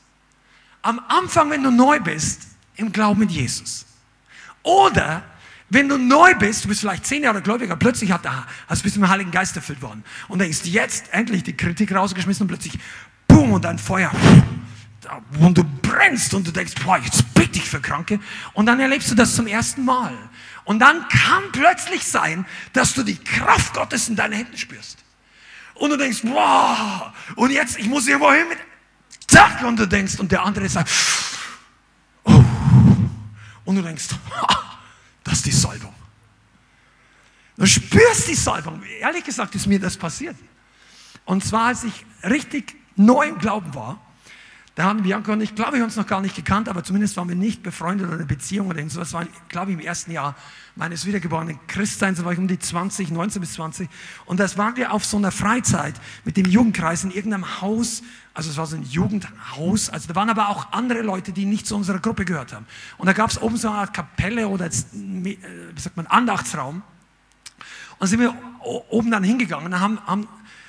Am Anfang, wenn du neu bist, im Glauben in Jesus. Oder wenn du neu bist, du bist vielleicht zehn Jahre Gläubiger, plötzlich hat der, hast, du mit dem Heiligen Geist erfüllt worden und denkst, jetzt endlich die Kritik rausgeschmissen und plötzlich, boom, und ein Feuer, und du brennst und du denkst, boah, jetzt bitte ich für Kranke. Und dann erlebst du das zum ersten Mal. Und dann kann plötzlich sein, dass du die Kraft Gottes in deinen Händen spürst. Und du denkst, wow, und jetzt, ich muss hier wohin mit, zack, und du denkst, und der andere sagt, oh, und du denkst, das ist die Salbung. Du spürst die Salbung. Ehrlich gesagt ist mir das passiert. Und zwar, als ich richtig neu im Glauben war, da haben Bianca und ich, glaube ich, uns noch gar nicht gekannt, aber zumindest waren wir nicht befreundet oder eine Beziehung oder irgendwas. Das war, glaube ich, im ersten Jahr meines wiedergeborenen Christseins, da war ich um die 20, 19 bis 20. Und das waren wir auf so einer Freizeit mit dem Jugendkreis in irgendeinem Haus. Also es war so ein Jugendhaus. Also da waren aber auch andere Leute, die nicht zu unserer Gruppe gehört haben. Und da gab es oben so eine Art Kapelle oder, jetzt, wie sagt man, Andachtsraum. Und sind wir oben dann hingegangen und haben, haben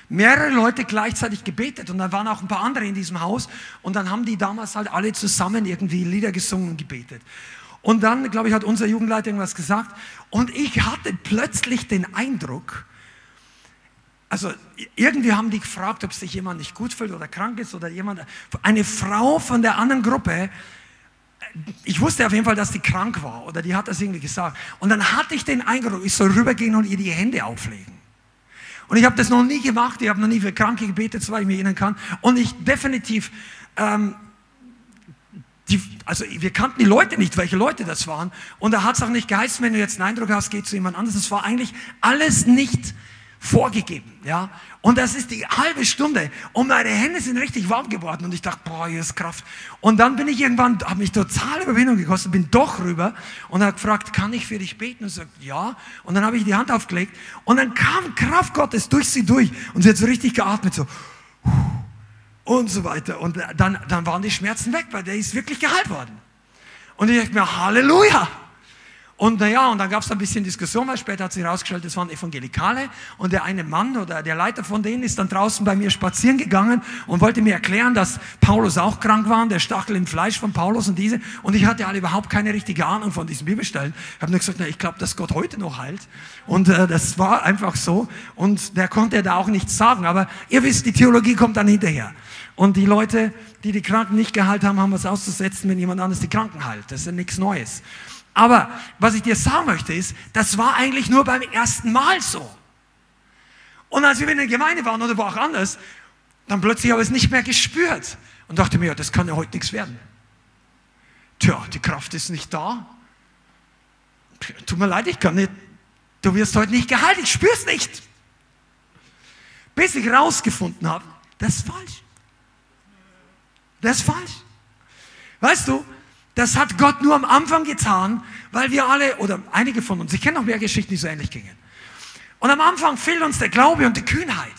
mehrere Leute gleichzeitig gebetet und da waren auch ein paar andere in diesem Haus und dann haben die damals halt alle zusammen irgendwie Lieder gesungen und gebetet. Und dann, glaube ich, hat unser Jugendleiter irgendwas gesagt und ich hatte plötzlich den Eindruck, also irgendwie haben die gefragt, ob sich jemand nicht gut fühlt oder krank ist oder jemand, eine Frau von der anderen Gruppe, ich wusste auf jeden Fall, dass die krank war oder die hat das irgendwie gesagt. Und dann hatte ich den Eindruck, ich soll rübergehen und ihr die Hände auflegen. Und ich habe das noch nie gemacht, ich habe noch nie für Kranke gebetet, soweit ich mich erinnern kann. Und ich definitiv, ähm, die, also wir kannten die Leute nicht, welche Leute das waren. Und da hat es auch nicht geheißen, wenn du jetzt einen Eindruck hast, geh zu jemand anderes. Es war eigentlich alles nicht vorgegeben, ja. Und das ist die halbe Stunde und meine Hände sind richtig warm geworden und ich dachte, boah, hier ist Kraft. Und dann bin ich irgendwann, habe mich total Überwindung gekostet, bin doch rüber und habe gefragt, kann ich für dich beten? Und sagt, ja. Und dann habe ich die Hand aufgelegt und dann kam Kraft Gottes durch sie durch und sie hat so richtig geatmet, so und so weiter. Und dann, dann waren die Schmerzen weg, weil der ist wirklich geheilt worden. Und ich dachte mir, Halleluja! Und naja, und dann gab es ein bisschen Diskussion, weil später hat sich herausgestellt, das waren Evangelikale. Und der eine Mann oder der Leiter von denen ist dann draußen bei mir spazieren gegangen und wollte mir erklären, dass Paulus auch krank war, der Stachel im Fleisch von Paulus und diese. Und ich hatte alle überhaupt keine richtige Ahnung von diesen Bibelstellen. Ich habe nur gesagt, na, ich glaube, dass Gott heute noch heilt. Und äh, das war einfach so. Und der konnte da auch nichts sagen. Aber ihr wisst, die Theologie kommt dann hinterher. Und die Leute, die die Kranken nicht geheilt haben, haben was auszusetzen, wenn jemand anderes die Kranken heilt. Das ist ja nichts Neues. Aber was ich dir sagen möchte ist, das war eigentlich nur beim ersten Mal so. Und als wir in der Gemeinde waren oder wo auch anders, dann plötzlich habe ich es nicht mehr gespürt und dachte mir, ja, das kann ja heute nichts werden. Tja, die Kraft ist nicht da. Tut mir leid, ich kann nicht. Du wirst heute nicht geheilt, ich spüre es nicht. Bis ich rausgefunden habe, das ist falsch. Das ist falsch. Weißt du, Das hat Gott nur am Anfang getan, weil wir alle, oder einige von uns, ich kenne noch mehr Geschichten, die so ähnlich gingen. Und am Anfang fehlt uns der Glaube und die Kühnheit.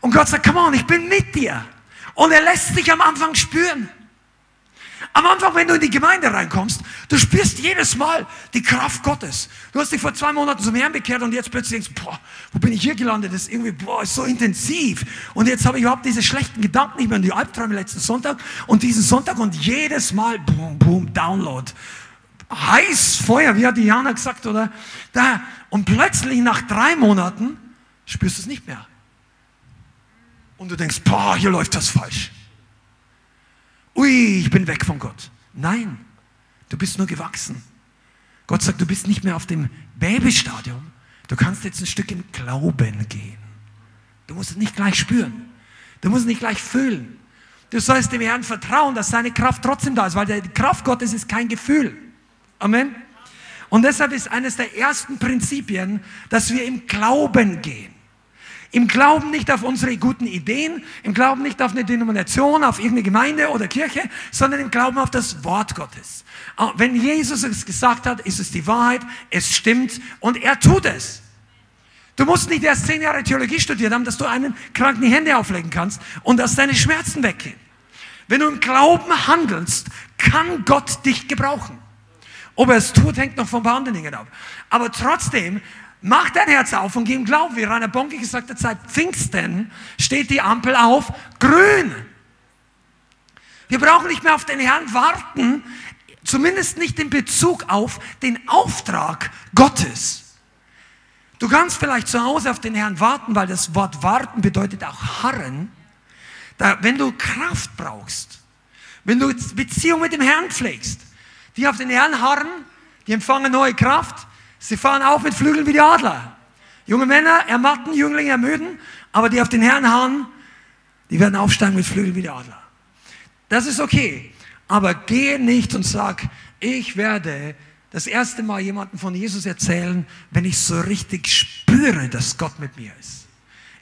Und Gott sagt, come on, ich bin mit dir. Und er lässt dich am Anfang spüren. Am Anfang, wenn du in die Gemeinde reinkommst, du spürst jedes Mal die Kraft Gottes. Du hast dich vor zwei Monaten zum Herrn bekehrt und jetzt plötzlich denkst, boah, wo bin ich hier gelandet? Das ist irgendwie, boah, ist so intensiv. Und jetzt habe ich überhaupt diese schlechten Gedanken nicht mehr an die Albträume letzten Sonntag und diesen Sonntag und jedes Mal, boom, boom, Download. Heiß Feuer, wie hat die Jana gesagt, oder? Da. Und plötzlich nach drei Monaten spürst du es nicht mehr. Und du denkst, boah, hier läuft das falsch ui, ich bin weg von Gott. Nein, du bist nur gewachsen. Gott sagt, du bist nicht mehr auf dem Babystadium. Du kannst jetzt ein Stück im Glauben gehen. Du musst es nicht gleich spüren. Du musst es nicht gleich fühlen. Du sollst dem Herrn vertrauen, dass seine Kraft trotzdem da ist, weil die Kraft Gottes ist kein Gefühl. Amen. Und deshalb ist eines der ersten Prinzipien, dass wir im Glauben gehen. Im Glauben nicht auf unsere guten Ideen, im Glauben nicht auf eine Denomination, auf irgendeine Gemeinde oder Kirche, sondern im Glauben auf das Wort Gottes. Ah, wenn Jesus es gesagt hat, ist es die Wahrheit, es stimmt und er tut es. Du musst nicht erst zehn Jahre Theologie studiert haben, dass du einen Kranken Hände auflegen kannst und dass deine Schmerzen weggehen. Wenn du im Glauben handelst, kann Gott dich gebrauchen. Ob er es tut, hängt noch von ein anderen Dingen ab. Aber trotzdem Mach dein Herz auf und geh im Glauben. Wie Rainer Bonke gesagt hat, seit Pfingsten steht die Ampel auf grün. Wir brauchen nicht mehr auf den Herrn warten, zumindest nicht in Bezug auf den Auftrag Gottes. Du kannst vielleicht zu Hause auf den Herrn warten, weil das Wort warten bedeutet auch harren. Da, wenn du Kraft brauchst, wenn du Beziehung mit dem Herrn pflegst, die auf den Herrn harren, die empfangen neue Kraft, Sie fahren auf mit Flügeln wie die Adler. Junge Männer ermatten, Jünglinge ermüden, aber die auf den Herrn harren, die werden aufsteigen mit Flügeln wie die Adler. Das ist okay. Aber gehe nicht und sag, ich werde das erste Mal jemandem von Jesus erzählen, wenn ich so richtig spüre, dass Gott mit mir ist.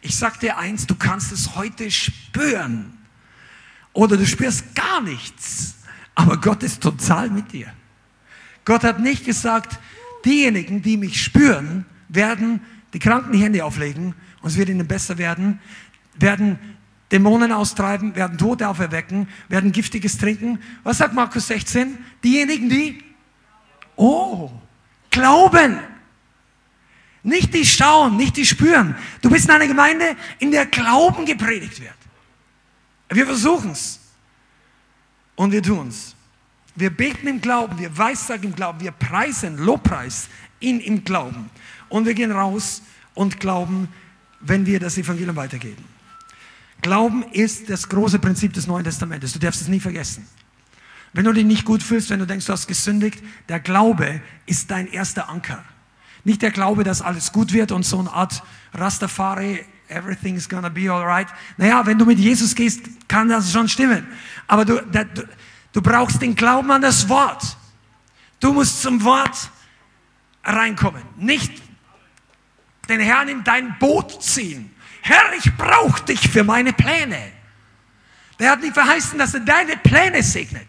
Ich sag dir eins, du kannst es heute spüren. Oder du spürst gar nichts. Aber Gott ist total mit dir. Gott hat nicht gesagt, diejenigen, die mich spüren, werden die Kranken die Hände auflegen und es wird ihnen besser werden, werden Dämonen austreiben, werden Tote auferwecken, werden Giftiges trinken. Was sagt Markus 16? Diejenigen, die, oh, glauben. Nicht die schauen, nicht die spüren. Du bist in einer Gemeinde, in der Glauben gepredigt wird. Wir versuchen es. Und wir tun es. Wir beten im Glauben, wir weissagen im Glauben, wir preisen, Lobpreis ihn im Glauben. Und wir gehen raus und glauben, wenn wir das Evangelium weitergeben. Glauben ist das große Prinzip des Neuen Testamentes. Du darfst es nie vergessen. Wenn du dich nicht gut fühlst, wenn du denkst, du hast gesündigt, der Glaube ist dein erster Anker. Nicht der Glaube, dass alles gut wird und so eine Art Rastafari, everything is gonna be alright. Naja, wenn du mit Jesus gehst, kann das schon stimmen. Aber du, der, du brauchst den Glauben an das Wort. Du musst zum Wort reinkommen. Nicht den Herrn in dein Boot ziehen. Herr, ich brauche dich für meine Pläne. Der hat nicht verheißen, dass er deine Pläne segnet.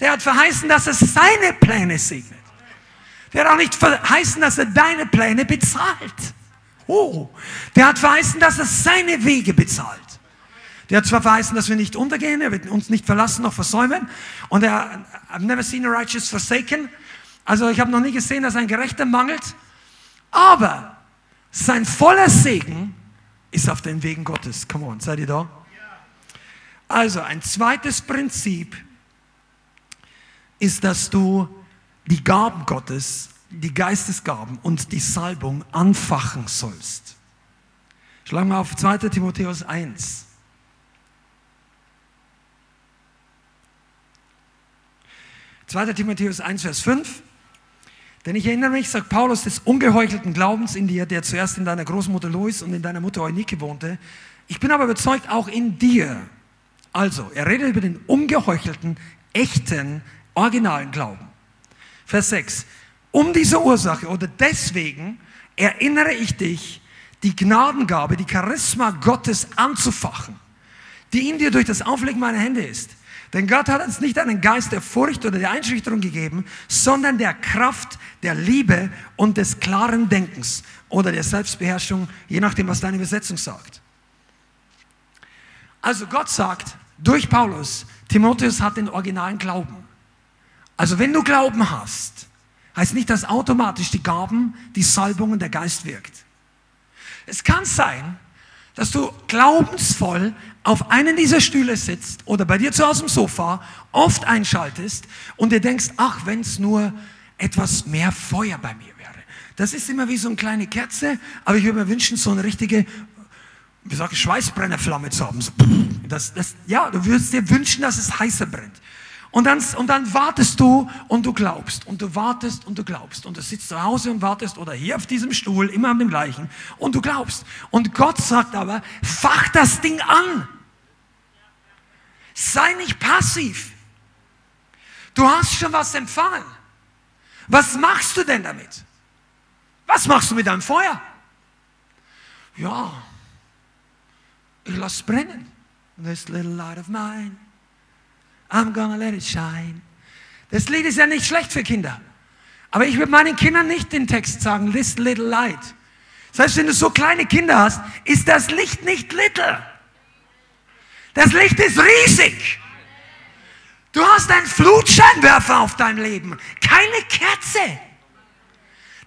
Der hat verheißen, dass er seine Pläne segnet. Der hat auch nicht verheißen, dass er deine Pläne bezahlt. Oh, der hat verheißen, dass er seine Wege bezahlt. Der hat zwar verheißen, dass wir nicht untergehen, er wird uns nicht verlassen noch versäumen. Und er, I've never seen a righteous forsaken. Also ich habe noch nie gesehen, dass ein Gerechter mangelt. Aber sein voller Segen ist auf den Wegen Gottes. Come on, seid ihr da? Also ein zweites Prinzip ist, dass du die Gaben Gottes, die Geistesgaben und die Salbung anfachen sollst. Schlagen wir auf 2 Timotheus 1. 2. Timotheus 1, Vers 5. Denn ich erinnere mich, sagt Paulus, des ungeheuchelten Glaubens in dir, der zuerst in deiner Großmutter Lois und in deiner Mutter Eunike wohnte. Ich bin aber überzeugt, auch in dir. Also, er redet über den ungeheuchelten, echten, originalen Glauben. Vers 6. Um diese Ursache oder deswegen erinnere ich dich, die Gnadengabe, die Charisma Gottes anzufachen, die in dir durch das Auflegen meiner Hände ist. Denn Gott hat uns nicht einen Geist der Furcht oder der Einschüchterung gegeben, sondern der Kraft, der Liebe und des klaren Denkens oder der Selbstbeherrschung, je nachdem, was deine Übersetzung sagt. Also Gott sagt durch Paulus, Timotheus hat den originalen Glauben. Also wenn du Glauben hast, heißt nicht, dass automatisch die Gaben, die Salbungen der Geist wirkt. Es kann sein, dass du glaubensvoll auf einen dieser Stühle sitzt oder bei dir zu Hause im Sofa oft einschaltest und dir denkst, ach, wenn es nur etwas mehr Feuer bei mir wäre. Das ist immer wie so eine kleine Kerze, aber ich würde mir wünschen, so eine richtige, wie sage ich, Schweißbrennerflamme zu haben. Das, das, ja, du würdest dir wünschen, dass es heißer brennt. Und dann, und dann wartest du und du glaubst und du wartest und du glaubst und du sitzt zu Hause und wartest oder hier auf diesem Stuhl, immer an dem gleichen und du glaubst. Und Gott sagt aber, fach das Ding an. Sei nicht passiv. Du hast schon was empfangen. Was machst du denn damit? Was machst du mit deinem Feuer? Ja, ich lasse brennen. This little light of mine I'm gonna let it shine. Das Lied ist ja nicht schlecht für Kinder. Aber ich würde meinen Kindern nicht den Text sagen, this little light. Das heißt, wenn du so kleine Kinder hast, ist das Licht nicht little. Das Licht ist riesig. Du hast einen Flutscheinwerfer auf deinem Leben, keine Kerze.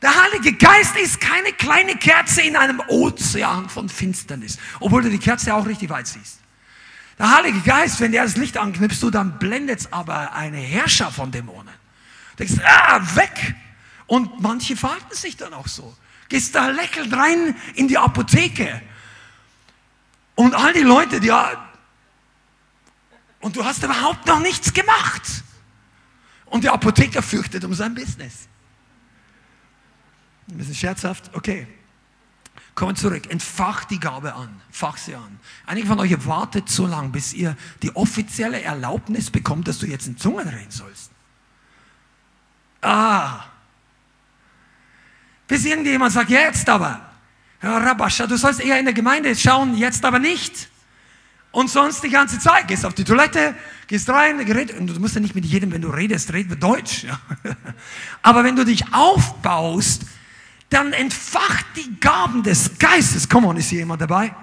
Der Heilige Geist ist keine kleine Kerze in einem Ozean von Finsternis, obwohl du die Kerze auch richtig weit siehst. Der Heilige Geist, wenn der das Licht anknipst, du, dann blendet es aber eine Herrscher von Dämonen. Du denkst, ah, weg. Und manche verhalten sich dann auch so. Gehst da lächelnd rein in die Apotheke. Und all die Leute, die, und du hast überhaupt noch nichts gemacht. Und der Apotheker fürchtet um sein Business. Ein bisschen scherzhaft, okay. Kommen zurück, entfach die Gabe an, fach sie an. Einige von euch wartet so lange, bis ihr die offizielle Erlaubnis bekommt, dass du jetzt in Zungen reden sollst. Ah. Bis irgendjemand sagt, jetzt aber. Ja, Rabascha, du sollst eher in der Gemeinde schauen, jetzt aber nicht. Und sonst die ganze Zeit. Gehst auf die Toilette, gehst rein, gerät, und du musst ja nicht mit jedem, wenn du redest, reden wir Deutsch. Ja. Aber wenn du dich aufbaust, dann entfacht die Gaben des Geistes. Komm on, ist hier jemand dabei?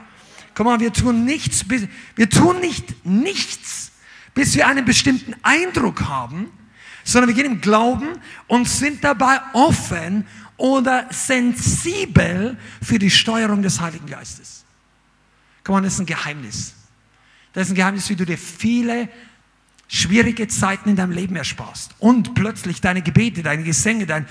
Komm on, wir tun nichts, wir tun nicht nichts, bis wir einen bestimmten Eindruck haben, sondern wir gehen im Glauben und sind dabei offen oder sensibel für die Steuerung des Heiligen Geistes. Komm on, das ist ein Geheimnis. Das ist ein Geheimnis, wie du dir viele schwierige Zeiten in deinem Leben ersparst. Und plötzlich deine Gebete, deine Gesänge, dein,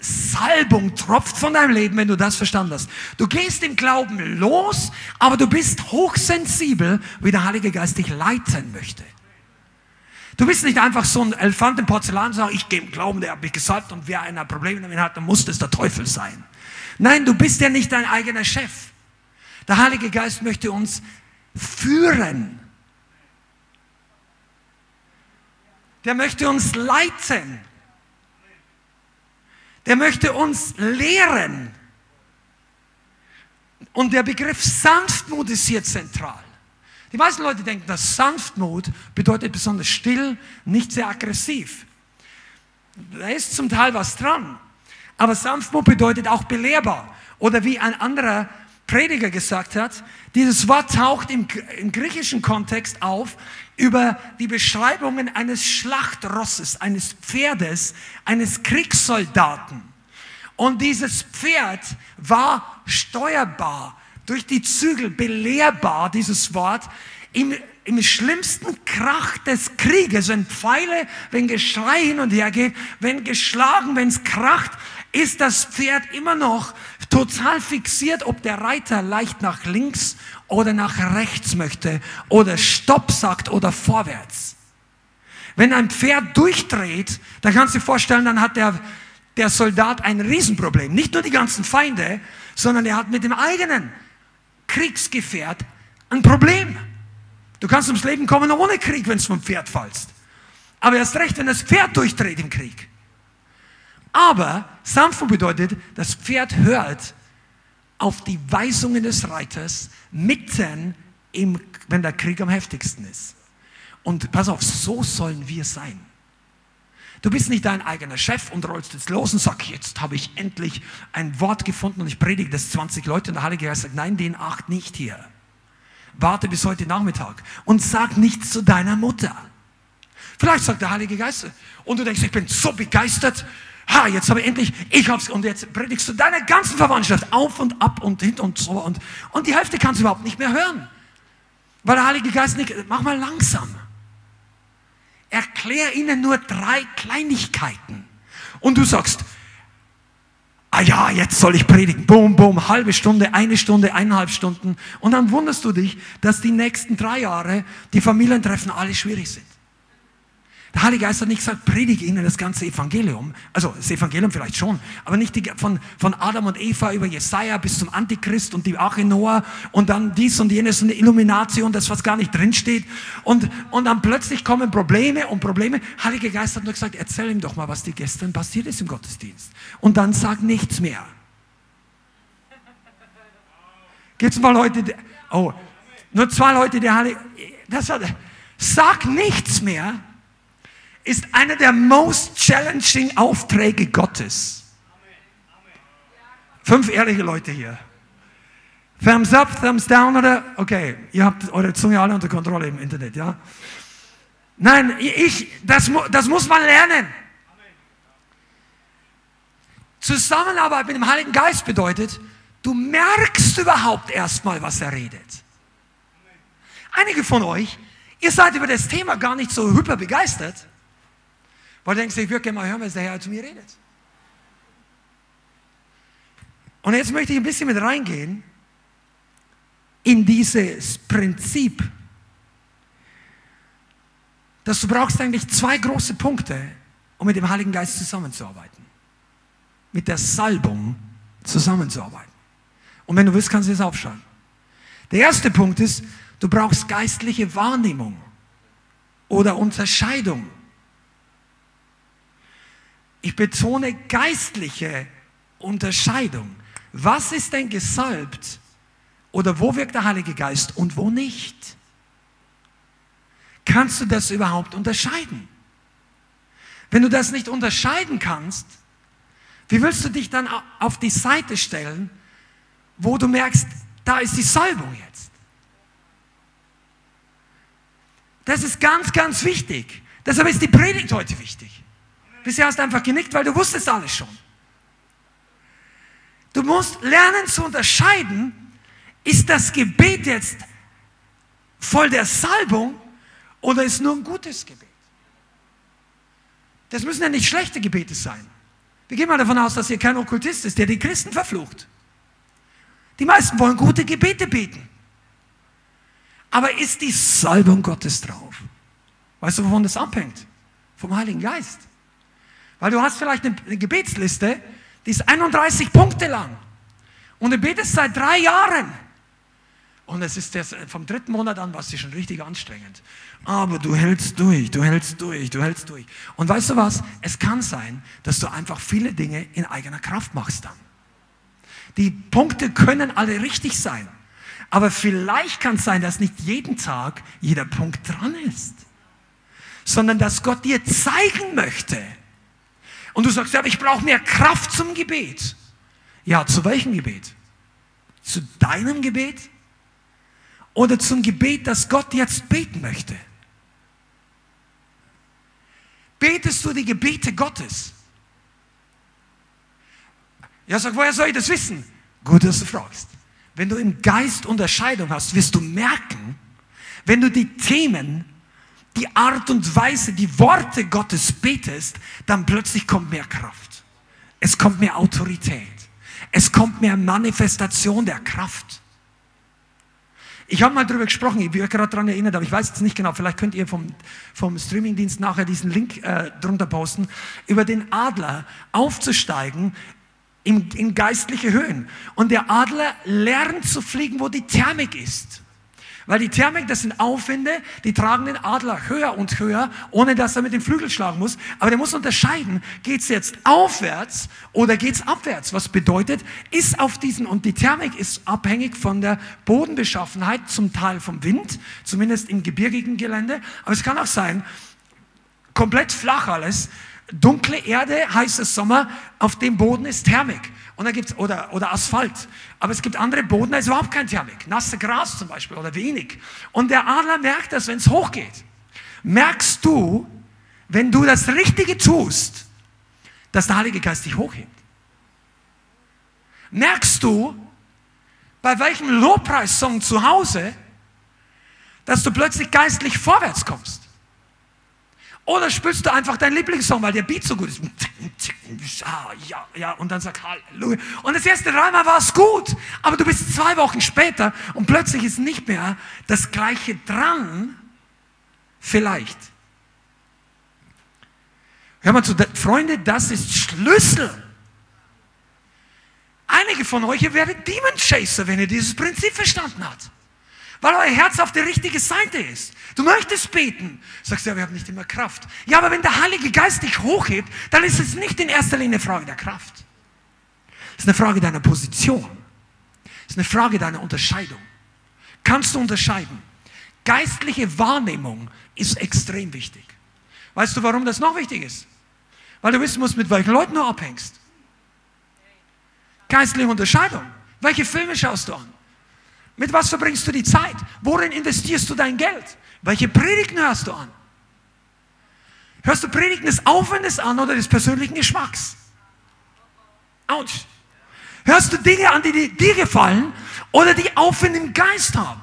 Salbung tropft von deinem Leben, wenn du das verstanden hast. Du gehst im Glauben los, aber du bist hochsensibel, wie der Heilige Geist dich leiten möchte. Du bist nicht einfach so ein Elefant im Porzellan sagst, ich gehe im Glauben, der hat mich gesalbt und wer ein Problem damit hat, dann muss es der Teufel sein. Nein, du bist ja nicht dein eigener Chef. Der Heilige Geist möchte uns führen. Der möchte uns leiten. Der möchte uns lehren. Und der Begriff Sanftmut ist hier zentral. Die meisten Leute denken, dass Sanftmut bedeutet besonders still, nicht sehr aggressiv. Da ist zum Teil was dran. Aber Sanftmut bedeutet auch belehrbar. Oder wie ein anderer Prediger gesagt hat, dieses Wort taucht im, im griechischen Kontext auf über die Beschreibungen eines Schlachtrosses, eines Pferdes, eines Kriegssoldaten. Und dieses Pferd war steuerbar, durch die Zügel belehrbar, dieses Wort, im, im schlimmsten Krach des Krieges, wenn Pfeile, wenn Geschrei hin und her geht, wenn geschlagen, wenn es kracht, ist das Pferd immer noch total fixiert, ob der Reiter leicht nach links oder nach rechts möchte oder Stopp sagt oder vorwärts. Wenn ein Pferd durchdreht, dann kannst du dir vorstellen, dann hat der, der Soldat ein Riesenproblem. Nicht nur die ganzen Feinde, sondern er hat mit dem eigenen Kriegsgefährt ein Problem. Du kannst ums Leben kommen ohne Krieg, wenn du vom Pferd fallst. Aber erst recht, wenn das Pferd durchdreht im Krieg. Aber sanft bedeutet, das Pferd hört auf die Weisungen des Reiters mitten im, wenn der Krieg am heftigsten ist. Und pass auf, so sollen wir sein. Du bist nicht dein eigener Chef und rollst jetzt los und sagst, jetzt habe ich endlich ein Wort gefunden und ich predige das 20 Leute und der Heilige Geist sagt, nein, den acht nicht hier. Warte bis heute Nachmittag und sag nichts zu deiner Mutter. Vielleicht sagt der Heilige Geist und du denkst, ich bin so begeistert, ha, jetzt habe ich endlich, ich hab's, und jetzt predigst du deiner ganzen Verwandtschaft auf und ab und hin und so und, und die Hälfte kannst du überhaupt nicht mehr hören. Weil der Heilige Geist nicht, mach mal langsam. Erklär ihnen nur drei Kleinigkeiten. Und du sagst, ah ja, jetzt soll ich predigen. Boom, boom, halbe Stunde, eine Stunde, eineinhalb Stunden. Und dann wunderst du dich, dass die nächsten drei Jahre die Familientreffen alle schwierig sind. Der Heilige Geist hat nicht gesagt, predige ihnen das ganze Evangelium. Also das Evangelium vielleicht schon, aber nicht die, von, von Adam und Eva über Jesaja bis zum Antichrist und die Arche Noah und dann dies und jenes und eine Illumination, das was gar nicht drinsteht. Und, und dann plötzlich kommen Probleme und Probleme. Heilige Geist hat nur gesagt, erzähl ihm doch mal, was dir gestern passiert ist im Gottesdienst. Und dann sag nichts mehr. Gibt es mal Leute, die, oh, nur zwei Leute, die Heilige, das hat, sag nichts mehr ist einer der most challenging Aufträge Gottes. Fünf ehrliche Leute hier. Thumbs up, thumbs down oder? Okay, ihr habt eure Zunge alle unter Kontrolle im Internet, ja? Nein, ich, das, das muss man lernen. Zusammenarbeit mit dem Heiligen Geist bedeutet, du merkst überhaupt erstmal, was er redet. Einige von euch, ihr seid über das Thema gar nicht so hyper begeistert. Weil du denkst, ich würde gerne mal hören, was der Herr zu mir redet. Und jetzt möchte ich ein bisschen mit reingehen in dieses Prinzip, dass du brauchst eigentlich zwei große Punkte, um mit dem Heiligen Geist zusammenzuarbeiten. Mit der Salbung zusammenzuarbeiten. Und wenn du willst, kannst du es aufschreiben. Der erste Punkt ist, du brauchst geistliche Wahrnehmung oder Unterscheidung ich betone geistliche Unterscheidung. Was ist denn gesalbt oder wo wirkt der Heilige Geist und wo nicht? Kannst du das überhaupt unterscheiden? Wenn du das nicht unterscheiden kannst, wie willst du dich dann auf die Seite stellen, wo du merkst, da ist die Salbung jetzt? Das ist ganz, ganz wichtig. Deshalb ist die Predigt heute wichtig. Bisher hast du einfach genickt, weil du wusstest alles schon. Du musst lernen zu unterscheiden, ist das Gebet jetzt voll der Salbung oder ist nur ein gutes Gebet? Das müssen ja nicht schlechte Gebete sein. Wir gehen mal davon aus, dass hier kein Okkultist ist, der die Christen verflucht. Die meisten wollen gute Gebete beten. Aber ist die Salbung Gottes drauf? Weißt du, wovon das abhängt? Vom Heiligen Geist. Weil du hast vielleicht eine, Gebetsliste, die ist 31 Punkte lang. Und du betest seit drei Jahren. Und es ist das, vom dritten Monat an, was dir schon richtig anstrengend. Aber du hältst durch, du hältst durch, du hältst durch. Und weißt du was? Es kann sein, dass du einfach viele Dinge in eigener Kraft machst dann. Die Punkte können alle richtig sein. Aber vielleicht kann es sein, dass nicht jeden Tag jeder Punkt dran ist. Sondern dass Gott dir zeigen möchte, und du sagst, ja, ich brauche mehr Kraft zum Gebet. Ja, zu welchem Gebet? Zu deinem Gebet? Oder zum Gebet, das Gott jetzt beten möchte? Betest du die Gebete Gottes? Ja, sag, woher soll ich das wissen? Gut, dass du fragst. Wenn du im Geist Unterscheidung hast, wirst du merken, wenn du die Themen die Art und Weise, die Worte Gottes betest, dann plötzlich kommt mehr Kraft. Es kommt mehr Autorität. Es kommt mehr Manifestation der Kraft. Ich habe mal darüber gesprochen, ich bin gerade daran erinnert, aber ich weiß jetzt nicht genau, vielleicht könnt ihr vom, vom Streamingdienst nachher diesen Link äh, drunter posten, über den Adler aufzusteigen in, in geistliche Höhen. Und der Adler lernt zu fliegen, wo die Thermik ist. Weil die Thermik, das sind Aufwinde, die tragen den Adler höher und höher, ohne dass er mit dem Flügel schlagen muss. Aber der muss unterscheiden, geht's jetzt aufwärts oder geht's abwärts? Was bedeutet, ist auf diesen, und die Thermik ist abhängig von der Bodenbeschaffenheit, zum Teil vom Wind, zumindest im gebirgigen Gelände. Aber es kann auch sein, komplett flach alles, dunkle Erde, heißer Sommer, auf dem Boden ist Thermik. Und dann gibt's, oder, oder Asphalt. Aber es gibt andere Boden, da ist überhaupt kein Thermik. Nasse Gras zum Beispiel oder wenig. Und der Adler merkt das, wenn es hochgeht. Merkst du, wenn du das Richtige tust, dass der Heilige Geist dich hochhebt? Merkst du, bei welchem Lobpreissong zu Hause, dass du plötzlich geistlich vorwärts kommst? Oder spielst du einfach deinen Lieblingssong, weil der Beat so gut ist. Ja, ja, und dann sag Halleluja. Und das erste dreimal war es gut, aber du bist zwei Wochen später und plötzlich ist nicht mehr das Gleiche dran. Vielleicht. Hör mal zu, Freunde, das ist Schlüssel. Einige von euch, ihr werdet Demon Chaser, wenn ihr dieses Prinzip verstanden habt weil euer Herz auf der richtigen Seite ist. Du möchtest beten. Sagst ja, wir haben nicht immer Kraft. Ja, aber wenn der Heilige Geist dich hochhebt, dann ist es nicht in erster Linie eine Frage der Kraft. Es ist eine Frage deiner Position. Es ist eine Frage deiner Unterscheidung. Kannst du unterscheiden? Geistliche Wahrnehmung ist extrem wichtig. Weißt du, warum das noch wichtig ist? Weil du wissen musst, mit welchen Leuten du abhängst. Geistliche Unterscheidung. Welche Filme schaust du an? Mit was verbringst du die Zeit? Worin investierst du dein Geld? Welche Predigten hörst du an? Hörst du Predigten des Aufwandes an oder des persönlichen Geschmacks? Autsch. Hörst du Dinge an, die dir gefallen oder die Aufwand im Geist haben?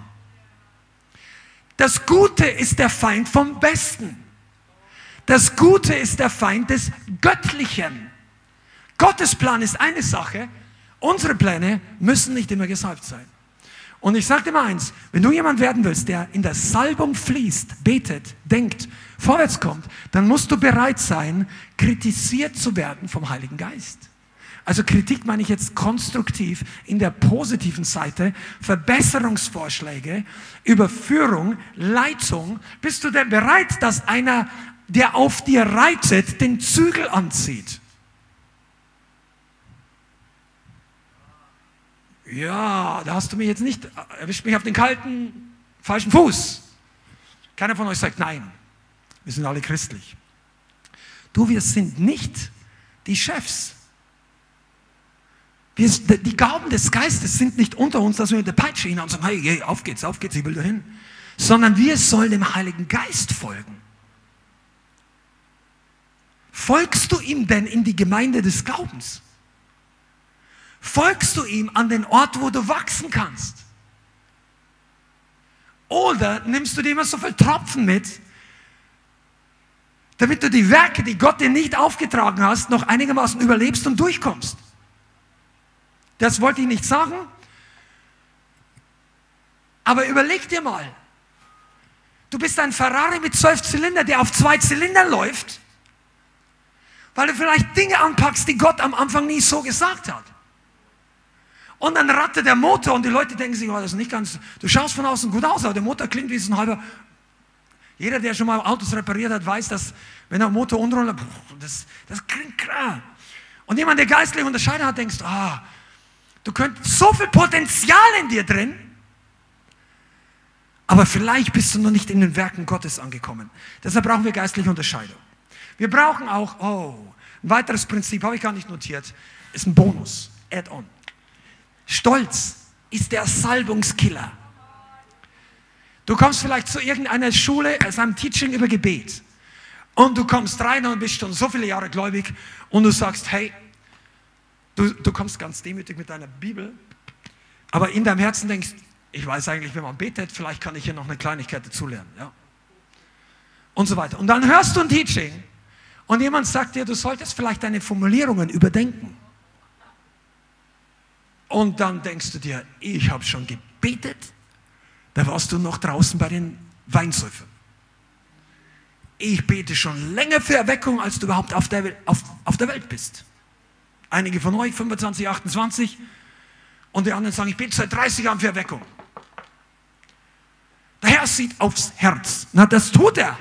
Das Gute ist der Feind vom Besten. Das Gute ist der Feind des Göttlichen. Gottes Plan ist eine Sache, unsere Pläne müssen nicht immer gesalbt sein. Und ich sage dir mal eins, wenn du jemand werden willst, der in der Salbung fließt, betet, denkt, vorwärts kommt, dann musst du bereit sein, kritisiert zu werden vom Heiligen Geist. Also Kritik meine ich jetzt konstruktiv in der positiven Seite, Verbesserungsvorschläge, Überführung, Leitung. Bist du denn bereit, dass einer, der auf dir reitet, den Zügel anzieht? Ja, da hast du mich jetzt nicht, erwischt mich auf den kalten, falschen Fuß. Keiner von euch sagt nein. Wir sind alle christlich. Du, wir sind nicht die Chefs. Wir, die Gaben des Geistes sind nicht unter uns, dass wir mit der Peitsche hinein und sagen, hey, auf geht's, auf geht's, ich will dahin. Sondern wir sollen dem Heiligen Geist folgen. Folgst du ihm denn in die Gemeinde des Glaubens? Folgst du ihm an den Ort, wo du wachsen kannst? Oder nimmst du dir immer so viel Tropfen mit, damit du die Werke, die Gott dir nicht aufgetragen hast, noch einigermaßen überlebst und durchkommst? Das wollte ich nicht sagen. Aber überleg dir mal, du bist ein Ferrari mit zwölf Zylinder, der auf zwei Zylindern läuft, weil du vielleicht Dinge anpackst, die Gott am Anfang nie so gesagt hat. Und dann rattet der Motor und die Leute denken sich, oh, das ist nicht ganz, du schaust von außen gut aus, aber der Motor klingt wie so ein halber. Jeder, der schon mal Autos repariert hat, weiß, dass wenn der Motor unten das, das klingt klar. Und jemand, der geistlich unterscheiden hat, denkst, ah, du könntest so viel Potenzial in dir drin, aber vielleicht bist du noch nicht in den Werken Gottes angekommen. Deshalb brauchen wir geistliche Unterscheidung. Wir brauchen auch, oh, ein weiteres Prinzip, habe ich gar nicht notiert, ist ein Bonus, Add-on. Stolz ist der Salbungskiller. Du kommst vielleicht zu irgendeiner Schule, es einem Teaching über Gebet. Und du kommst rein und bist schon so viele Jahre gläubig und du sagst, hey, du, du kommst ganz demütig mit deiner Bibel, aber in deinem Herzen denkst, ich weiß eigentlich, wenn man betet, vielleicht kann ich hier noch eine Kleinigkeit dazulernen. Ja? Und so weiter. Und dann hörst du ein Teaching und jemand sagt dir, du solltest vielleicht deine Formulierungen überdenken. Und dann denkst du dir, ich habe schon gebetet, da warst du noch draußen bei den Weinsäufern. Ich bete schon länger für Erweckung, als du überhaupt auf der, auf, auf der Welt bist. Einige von euch, 25, 28, und die anderen sagen, ich bete seit 30 Jahren für Erweckung. Der Herr sieht aufs Herz. Na, das tut er.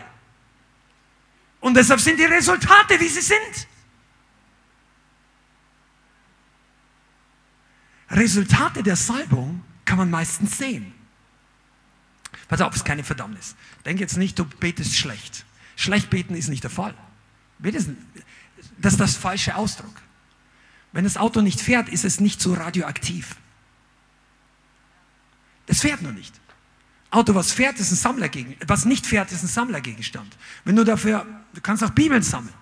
Und deshalb sind die Resultate, wie sie sind. Resultate der Salbung kann man meistens sehen. Pass auf, ist keine Verdammnis. Denk jetzt nicht, du betest schlecht. Schlecht beten ist nicht der Fall. Das ist das falsche Ausdruck. Wenn das Auto nicht fährt, ist es nicht so radioaktiv. Das fährt nur nicht. Auto, was fährt, ist ein Sammlergegenstand. Was nicht fährt, ist ein Sammlergegenstand. Wenn du dafür, du kannst auch Bibeln sammeln.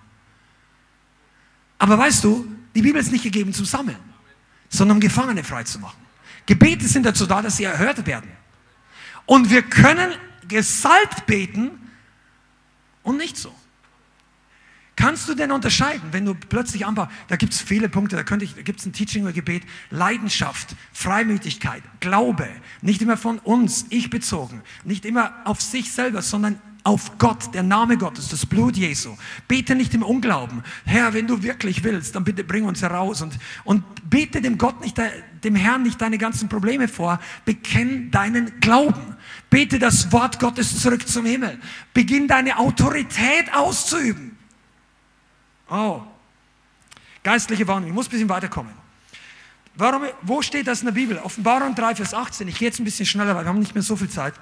Aber weißt du, die Bibel ist nicht gegeben zum Sammeln, sondern um Gefangene freizumachen. Gebete sind dazu da, dass sie erhört werden. Und wir können gesalbt beten und nicht so. Kannst du denn unterscheiden, wenn du plötzlich anbaust, da gibt es viele Punkte, da, da gibt es ein Teaching oder Gebet, Leidenschaft, Freimütigkeit, Glaube, nicht immer von uns, ich bezogen, nicht immer auf sich selber, sondern auf Gott, der Name Gottes, das Blut Jesu. Bete nicht im Unglauben. Herr, wenn du wirklich willst, dann bitte bring uns heraus und, und bete dem Gott nicht, dem Herrn nicht deine ganzen Probleme vor. Bekenn deinen Glauben. Bete das Wort Gottes zurück zum Himmel. Beginn deine Autorität auszuüben. Oh, geistliche Warnung. Ich muss ein bisschen weiterkommen. Warum, wo steht das in der Bibel? Offenbarung 3, Vers 18. Ich gehe jetzt ein bisschen schneller, weil wir haben nicht mehr so viel Zeit.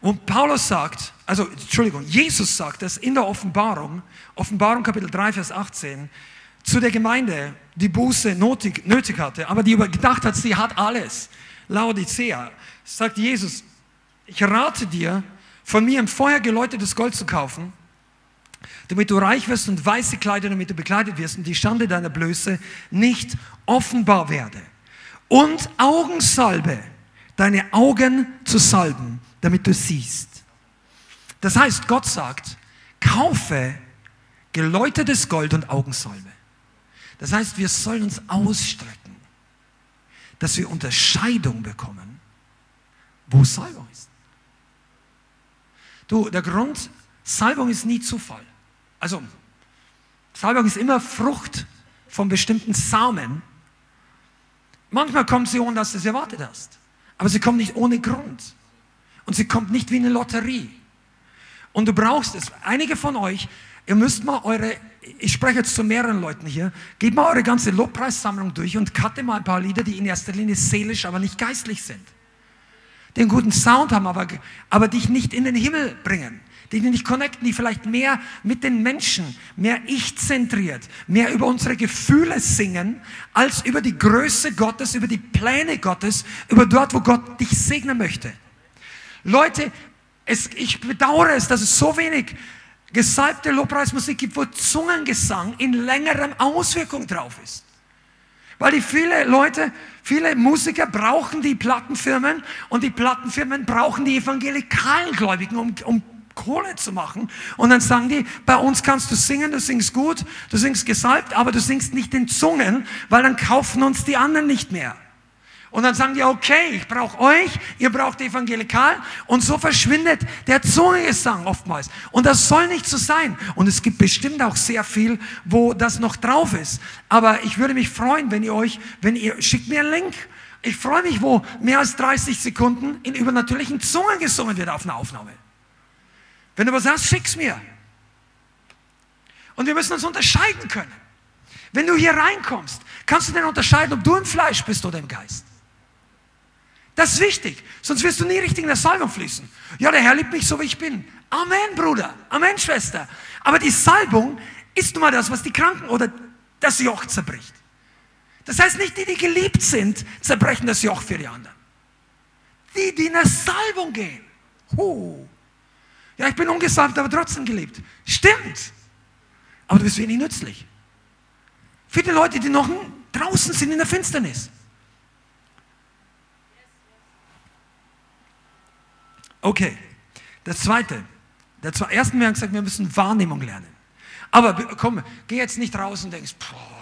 Und Paulus sagt, also Entschuldigung, Jesus sagt das in der Offenbarung, Offenbarung Kapitel 3, Vers 18, zu der Gemeinde, die Buße nötig, nötig hatte, aber die gedacht hat, sie hat alles. Laodicea, sagt Jesus, ich rate dir, von mir ein vorher geläutetes Gold zu kaufen, damit du reich wirst und weiße Kleider, damit du bekleidet wirst und die Schande deiner Blöße nicht offenbar werde. Und Augensalbe, deine Augen zu salben, damit du siehst. Das heißt, Gott sagt, kaufe geläutertes Gold und Augensalbe. Das heißt, wir sollen uns ausstrecken, dass wir Unterscheidung bekommen, wo Salbung ist. Du, der Grund, Salbung ist nie Zufall. Also, Salbung ist immer Frucht von bestimmten Samen. Manchmal kommt sie ohne, dass du es erwartet hast. Aber sie kommt nicht ohne Grund. Und sie kommt nicht wie eine Lotterie. Und du brauchst es. Einige von euch, ihr müsst mal eure, ich spreche jetzt zu mehreren Leuten hier, geht mal eure ganze Lobpreissammlung durch und cutte mal ein paar Lieder, die in erster Linie seelisch, aber nicht geistlich sind. Die einen guten Sound haben, aber, aber dich nicht in den Himmel bringen die nicht connecten, die vielleicht mehr mit den Menschen, mehr ich-zentriert, mehr über unsere Gefühle singen, als über die Größe Gottes, über die Pläne Gottes, über dort, wo Gott dich segnen möchte. Leute, es, ich bedauere es, dass es so wenig gesalbte Lobpreismusik gibt, wo Zungengesang in längerem Auswirkung drauf ist. Weil die viele Leute, viele Musiker brauchen die Plattenfirmen und die Plattenfirmen brauchen die evangelikalen Gläubigen, um, um Kohle zu machen. Und dann sagen die, bei uns kannst du singen, du singst gut, du singst gesalbt, aber du singst nicht in Zungen, weil dann kaufen uns die anderen nicht mehr. Und dann sagen die, okay, ich brauche euch, ihr braucht Evangelikal. Und so verschwindet der Zungengesang oftmals. Und das soll nicht so sein. Und es gibt bestimmt auch sehr viel, wo das noch drauf ist. Aber ich würde mich freuen, wenn ihr euch, wenn ihr, schickt mir einen Link. Ich freue mich, wo mehr als 30 Sekunden in übernatürlichen Zungen gesungen wird auf einer Aufnahme. Wenn du was hast, schick's mir. Und wir müssen uns unterscheiden können. Wenn du hier reinkommst, kannst du denn unterscheiden, ob du im Fleisch bist oder im Geist. Das ist wichtig, sonst wirst du nie richtig in der Salbung fließen. Ja, der Herr liebt mich so, wie ich bin. Amen, Bruder. Amen, Schwester. Aber die Salbung ist nun mal das, was die Kranken oder das Joch zerbricht. Das heißt nicht, die, die geliebt sind, zerbrechen das Joch für die anderen. Die, die in der Salbung gehen. Huh. Ja, ich bin ungesalbt, aber trotzdem geliebt. Stimmt. Aber du bist wenig nützlich. Viele Leute, die noch draußen sind in der Finsternis. Okay, das zweite. Der zwei, ersten, wir haben gesagt, wir müssen Wahrnehmung lernen. Aber komm, geh jetzt nicht raus und denkst, boah,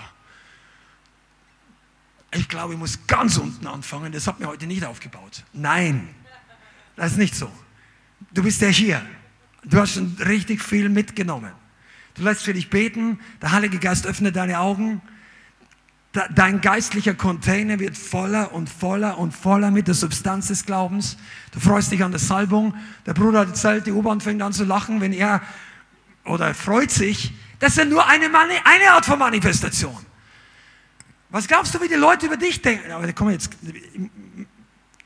ich glaube, ich muss ganz unten anfangen, das hat mir heute nicht aufgebaut. Nein, das ist nicht so. Du bist ja hier. Du hast schon richtig viel mitgenommen. Du lässt für dich beten, der Heilige Geist öffnet deine Augen. Dein geistlicher Container wird voller und voller und voller mit der Substanz des Glaubens. Du freust dich an der Salbung. Der Bruder erzählt, die U-Bahn fängt an zu lachen, wenn er, oder freut sich. Das ist ja nur eine, eine Art von Manifestation. Was glaubst du, wie die Leute über dich denken? Aber komm jetzt,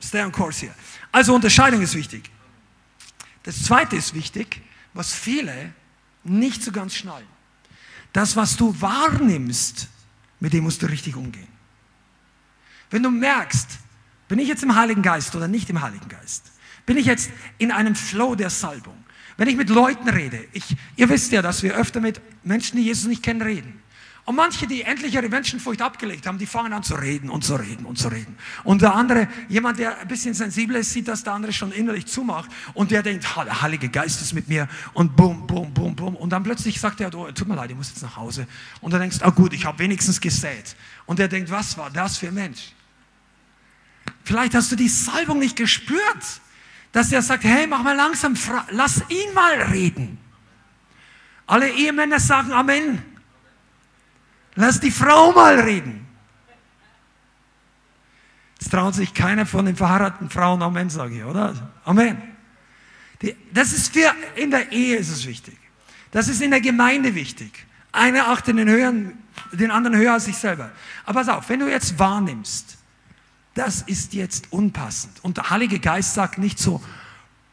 stay on course hier. Also Unterscheidung ist wichtig. Das zweite ist wichtig, was viele nicht so ganz schnallen. Das, was du wahrnimmst, mit dem musst du richtig umgehen. Wenn du merkst, bin ich jetzt im Heiligen Geist oder nicht im Heiligen Geist? Bin ich jetzt in einem Flow der Salbung? Wenn ich mit Leuten rede, ich, ihr wisst ja, dass wir öfter mit Menschen, die Jesus nicht kennen, reden. Und manche, die endlich ihre Menschenfurcht abgelegt haben, die fangen an zu reden und zu reden und zu reden. Und der andere, jemand, der ein bisschen sensibel ist, sieht, dass der andere schon innerlich zumacht und der denkt, der Heilige Geist ist mit mir und bum, bum, bum, bum. Und dann plötzlich sagt er, oh, tut mir leid, ich muss jetzt nach Hause. Und dann denkst ah gut, ich habe wenigstens gesät. Und der denkt, was war das für ein Mensch? Vielleicht hast du die Salbung nicht gespürt, dass er sagt, hey, mach mal langsam, lass ihn mal reden. Alle Ehemänner sagen Amen. Lass die Frau mal reden. Jetzt traut sich keiner von den verheirateten Frauen Amen, sage ich, oder? Amen. Das ist für, in der Ehe ist es wichtig. Das ist in der Gemeinde wichtig. Einer achtet den, höheren, den anderen höher als sich selber. Aber pass auf, wenn du jetzt wahrnimmst, das ist jetzt unpassend. Und der Heilige Geist sagt nicht so,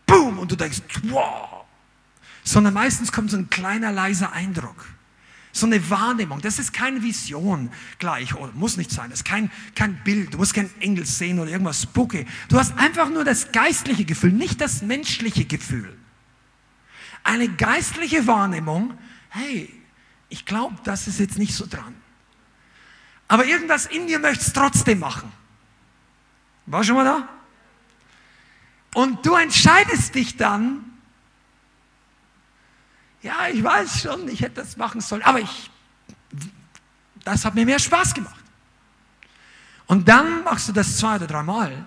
boom, und du denkst, wow, sondern meistens kommt so ein kleiner, leiser Eindruck so eine Wahrnehmung. Das ist keine Vision gleich, oder muss nicht sein. Das ist kein, kein Bild. Du musst keinen Engel sehen oder irgendwas spooky. Du hast einfach nur das geistliche Gefühl, nicht das menschliche Gefühl. Eine geistliche Wahrnehmung, hey, ich glaube, das ist jetzt nicht so dran. Aber irgendwas in dir möchte es trotzdem machen. War schon mal da? Und du entscheidest dich dann, ja, ich weiß schon, ich hätte das machen sollen, aber ich, das hat mir mehr Spaß gemacht. Und dann machst du das zwei oder dreimal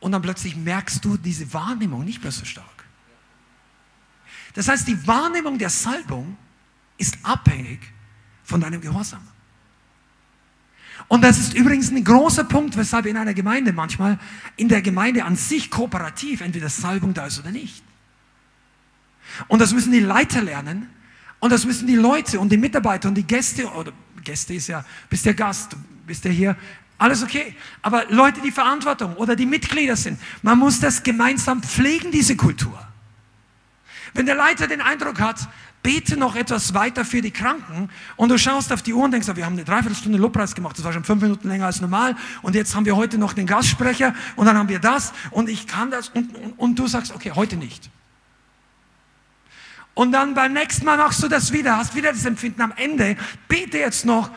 und dann plötzlich merkst du diese Wahrnehmung nicht mehr so stark. Das heißt, die Wahrnehmung der Salbung ist abhängig von deinem Gehorsam. Und das ist übrigens ein großer Punkt, weshalb in einer Gemeinde manchmal, in der Gemeinde an sich kooperativ, entweder Salbung da ist oder nicht. Und das müssen die Leiter lernen. Und das müssen die Leute und die Mitarbeiter und die Gäste, oder Gäste ist ja, bist der Gast, bist der hier, alles okay. Aber Leute, die Verantwortung oder die Mitglieder sind, man muss das gemeinsam pflegen, diese Kultur. Wenn der Leiter den Eindruck hat, bete noch etwas weiter für die Kranken und du schaust auf die Uhr und denkst, wir haben eine Dreiviertelstunde Lobpreis gemacht, das war schon fünf Minuten länger als normal und jetzt haben wir heute noch den Gastsprecher und dann haben wir das und ich kann das und, und, und du sagst, okay, heute nicht. Und dann beim nächsten Mal machst du das wieder, hast wieder das Empfinden am Ende, bete jetzt noch.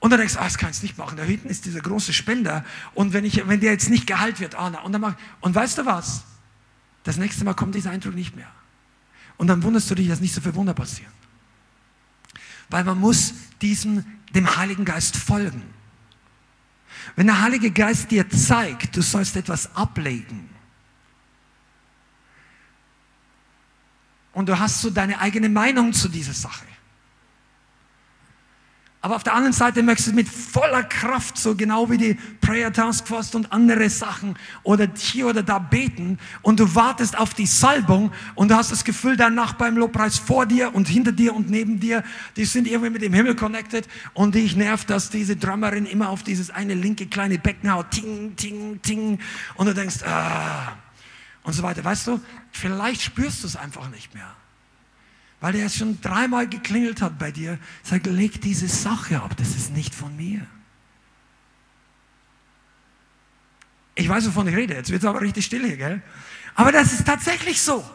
Und dann denkst du, ah, das kannst du nicht machen. Da hinten ist dieser große Spender. Und wenn, ich, wenn der jetzt nicht geheilt wird, ah, na, und, dann mach, und weißt du was? Das nächste Mal kommt dieser Eindruck nicht mehr. Und dann wunderst du dich, dass nicht so viel Wunder passieren. Weil man muss diesem, dem Heiligen Geist folgen. Wenn der Heilige Geist dir zeigt, du sollst etwas ablegen, und du hast so deine eigene Meinung zu dieser Sache. Aber auf der anderen Seite möchtest du mit voller Kraft, so genau wie die Prayer Task Force und andere Sachen oder hier oder da beten. Und du wartest auf die Salbung und du hast das Gefühl, dein Nachbar im Lobpreis vor dir und hinter dir und neben dir, die sind irgendwie mit dem Himmel connected. Und dich nervt, dass diese Drummerin immer auf dieses eine linke kleine Becken haut, ting, ting, ting. Und du denkst, ah, und so weiter. Weißt du, vielleicht spürst du es einfach nicht mehr. Weil er schon dreimal geklingelt hat bei dir, sagt, leg diese Sache ab, das ist nicht von mir. Ich weiß, wovon ich rede, jetzt wird es aber richtig still hier, gell? Aber das ist tatsächlich so.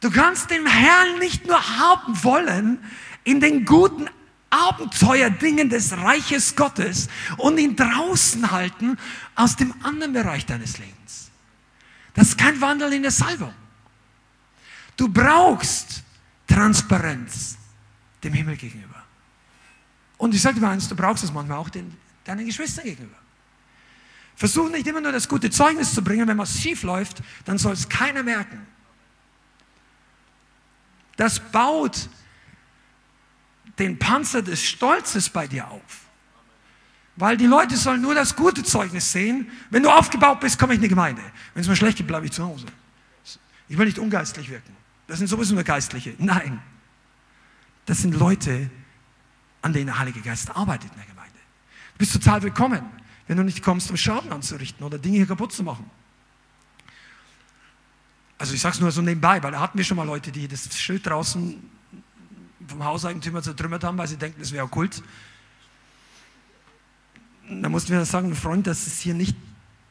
Du kannst den Herrn nicht nur haben wollen in den guten Abenteuerdingen des Reiches Gottes und ihn draußen halten aus dem anderen Bereich deines Lebens. Das ist kein Wandel in der Salbung. Du brauchst Transparenz dem Himmel gegenüber. Und ich sage dir eins, du brauchst es manchmal auch den, deinen Geschwistern gegenüber. Versuch nicht immer nur das gute Zeugnis zu bringen, wenn was schief läuft, dann soll es keiner merken. Das baut den Panzer des Stolzes bei dir auf. Weil die Leute sollen nur das gute Zeugnis sehen. Wenn du aufgebaut bist, komme ich in die Gemeinde. Wenn es mir schlecht geht, bleibe ich zu Hause. Ich will nicht ungeistlich wirken. Das sind sowieso nur Geistliche. Nein. Das sind Leute, an denen der Heilige Geist arbeitet in der Gemeinde. Du bist total willkommen, wenn du nicht kommst, um Schaden anzurichten oder Dinge hier kaputt zu machen. Also ich sage es nur so nebenbei, weil da hatten wir schon mal Leute, die das Schild draußen vom Hauseigentümer zertrümmert haben, weil sie denken, es wäre okkult. Da mussten wir sagen, Freund, das ist hier nicht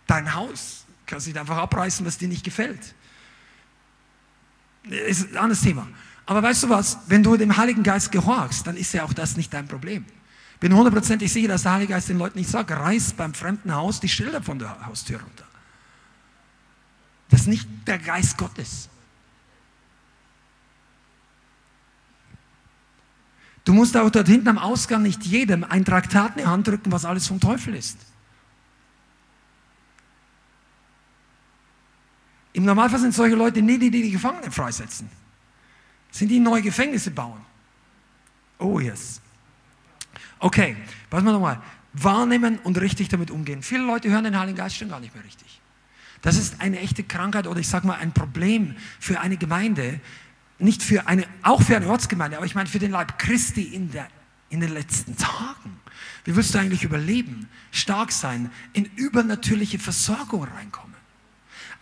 dein Haus. Du kannst nicht einfach abreißen, was dir nicht gefällt. Ist ein anderes Thema. Aber weißt du was? Wenn du dem Heiligen Geist gehorchst, dann ist ja auch das nicht dein Problem. Bin hundertprozentig sicher, dass der Heilige Geist den Leuten nicht sagt, reiß beim fremden Haus die Schilder von der Haustür runter. Das ist nicht der Geist Gottes. Du musst auch dort hinten am Ausgang nicht jedem ein Traktat in die Hand drücken, was alles vom Teufel ist. Im Normalfall sind solche Leute nie die, die die Gefangenen freisetzen. Sind die neue Gefängnisse bauen. Oh yes. Okay, pass mal nochmal. Wahrnehmen und richtig damit umgehen. Viele Leute hören den Heiligen Geist schon gar nicht mehr richtig. Das ist eine echte Krankheit oder ich sage mal ein Problem für eine Gemeinde, nicht für eine, auch für eine Ortsgemeinde, aber ich meine für den Leib Christi in, der, in den letzten Tagen. Wie willst du eigentlich überleben, stark sein, in übernatürliche Versorgung reinkommen?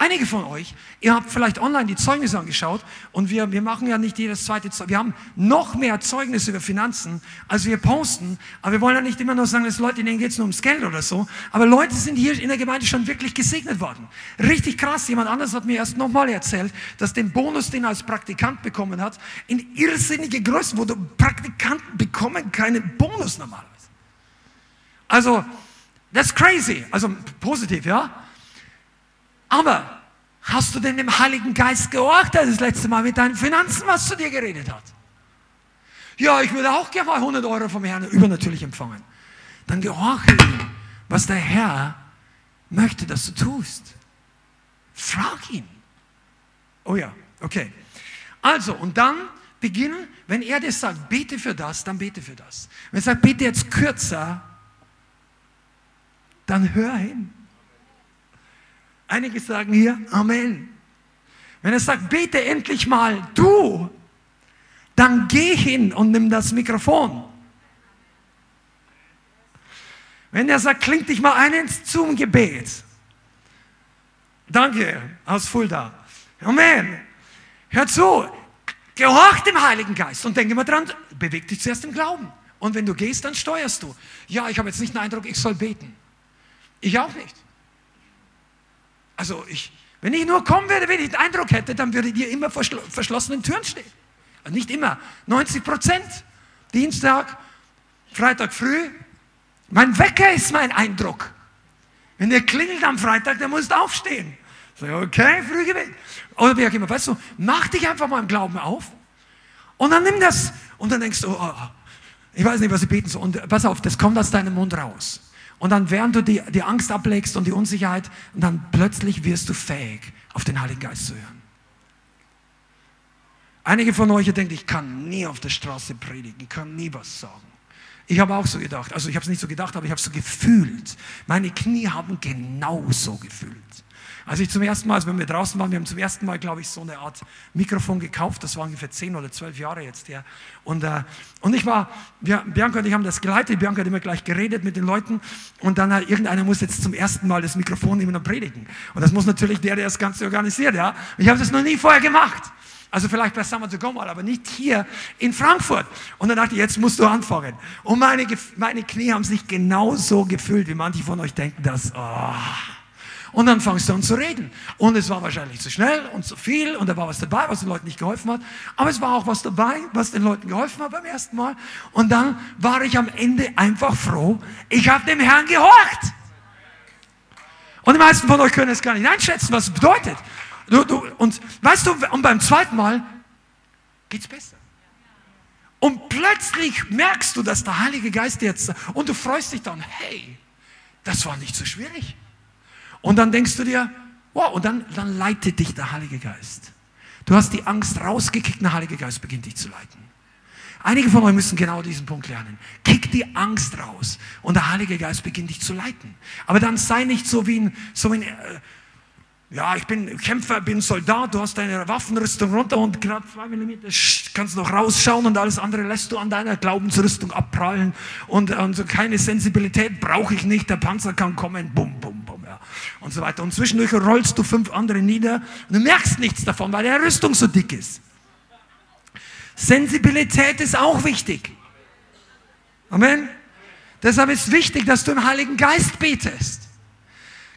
Einige von euch, ihr habt vielleicht online die Zeugnisse angeschaut und wir, wir machen ja nicht jedes zweite Zeugnis. Wir haben noch mehr Zeugnisse über Finanzen, als wir posten. Aber wir wollen ja nicht immer nur sagen, dass Leute, denen geht es nur ums Geld oder so. Aber Leute sind hier in der Gemeinde schon wirklich gesegnet worden. Richtig krass. Jemand anderes hat mir erst nochmal erzählt, dass den Bonus, den er als Praktikant bekommen hat, in irrsinnige Größen, wo du Praktikanten bekommen keinen Bonus normalerweise. Also, that's crazy. Also positiv, ja? Aber hast du denn dem Heiligen Geist gehorcht, der das letzte Mal mit deinen Finanzen was zu dir geredet hat? Ja, ich würde auch gerne mal 100 Euro vom Herrn übernatürlich empfangen. Dann gehorche ihm, was der Herr möchte, dass du tust. Frag ihn. Oh ja, okay. Also, und dann beginnen, wenn er dir sagt, bete für das, dann bete für das. Wenn er sagt, bete jetzt kürzer, dann hör hin. Einige sagen hier Amen. Wenn er sagt, bete endlich mal du, dann geh hin und nimm das Mikrofon. Wenn er sagt, klingt dich mal ein ins Zoom-Gebet. Danke, aus Fulda. Amen. Hör zu, gehorch dem Heiligen Geist und denke mal dran, beweg dich zuerst im Glauben. Und wenn du gehst, dann steuerst du. Ja, ich habe jetzt nicht den Eindruck, ich soll beten. Ich auch nicht. Also ich, wenn ich nur kommen würde, wenn ich den Eindruck hätte, dann würdet ihr immer vor verschlossenen Türen stehen. Also nicht immer, 90 Prozent. Dienstag, Freitag früh. Mein Wecker ist mein Eindruck. Wenn der klingelt am Freitag, dann musst du aufstehen. So, okay, früh gewählt. Oder wie auch immer, weißt du, mach dich einfach mal im Glauben auf und dann nimm das und dann denkst du, oh, oh ich weiß nicht, was ich beten soll. Und pass auf, das kommt aus deinem Mund raus. Und dann, während du die, die Angst ablegst und die Unsicherheit, und dann plötzlich wirst du fähig, auf den Heiligen Geist zu hören. Einige von euch denken, ich kann nie auf der Straße predigen, kann nie was sagen. Ich habe auch so gedacht. Also ich habe es nicht so gedacht, aber ich habe es so gefühlt. Meine Knie haben genauso gefühlt. Als ich zum ersten Mal, als wir draußen waren, wir haben zum ersten Mal, glaube ich, so eine Art Mikrofon gekauft. Das war ungefähr zehn oder zwölf Jahre jetzt her. Und, äh, und ich war, Bianca und ich haben das geleitet. Bianca hat immer gleich geredet mit den Leuten. Und dann hat irgendeiner muss jetzt zum ersten Mal das Mikrofon nehmen und predigen. Und das muss natürlich der, der das Ganze organisiert, ja. Ich habe das noch nie vorher gemacht. Also vielleicht bei Summer to Go mal, aber nicht hier in Frankfurt. Und dann dachte ich, jetzt musst du anfangen. Und meine, meine Knie haben sich genauso gefühlt, wie manche von euch denken, dass, oh, und dann fangst du an zu reden. Und es war wahrscheinlich zu schnell und zu viel und da war was dabei, was den Leuten nicht geholfen hat. Aber es war auch was dabei, was den Leuten geholfen hat beim ersten Mal. Und dann war ich am Ende einfach froh, ich habe dem Herrn gehorcht. Und die meisten von euch können es gar nicht einschätzen, was es bedeutet. Du, du, und weißt du, und beim zweiten Mal geht es besser. Und plötzlich merkst du, dass der Heilige Geist jetzt, und du freust dich dann, hey, das war nicht so schwierig. Und dann denkst du dir, wow, und dann, dann leitet dich der Heilige Geist. Du hast die Angst rausgekickt, der Heilige Geist beginnt dich zu leiten. Einige von euch müssen genau diesen Punkt lernen. Kick die Angst raus und der Heilige Geist beginnt dich zu leiten. Aber dann sei nicht so wie ein, so wie ein äh, ja, ich bin Kämpfer, bin Soldat, du hast deine Waffenrüstung runter und gerade zwei Millimeter kannst noch rausschauen und alles andere lässt du an deiner Glaubensrüstung abprallen und, und so keine Sensibilität brauche ich nicht, der Panzer kann kommen, bum, bum, bum, ja, und so weiter. Und zwischendurch rollst du fünf andere nieder und du merkst nichts davon, weil deine Rüstung so dick ist. Sensibilität ist auch wichtig. Amen. Deshalb ist wichtig, dass du im Heiligen Geist betest.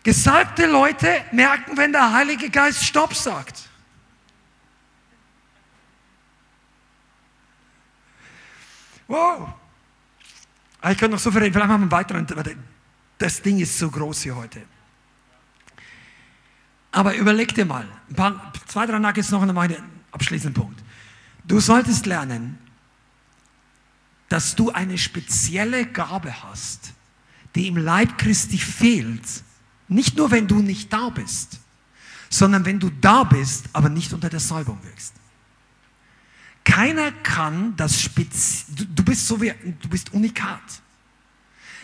Gesalbte Leute merken, wenn der Heilige Geist Stopp sagt. Wow. Ah, ich könnte noch so viel reden, vielleicht machen wir einen weiteren. Das Ding ist so groß hier heute. Aber überleg dir mal, ein paar, zwei, drei Nuggets noch und dann einen abschließenden Punkt. Du solltest lernen, dass du eine spezielle Gabe hast, die im Leib Christi fehlt, nicht nur, wenn du nicht da bist, sondern wenn du da bist, aber nicht unter der Salbung wirkst. Keiner kann das Spez du, du bist so wie, du bist unikat.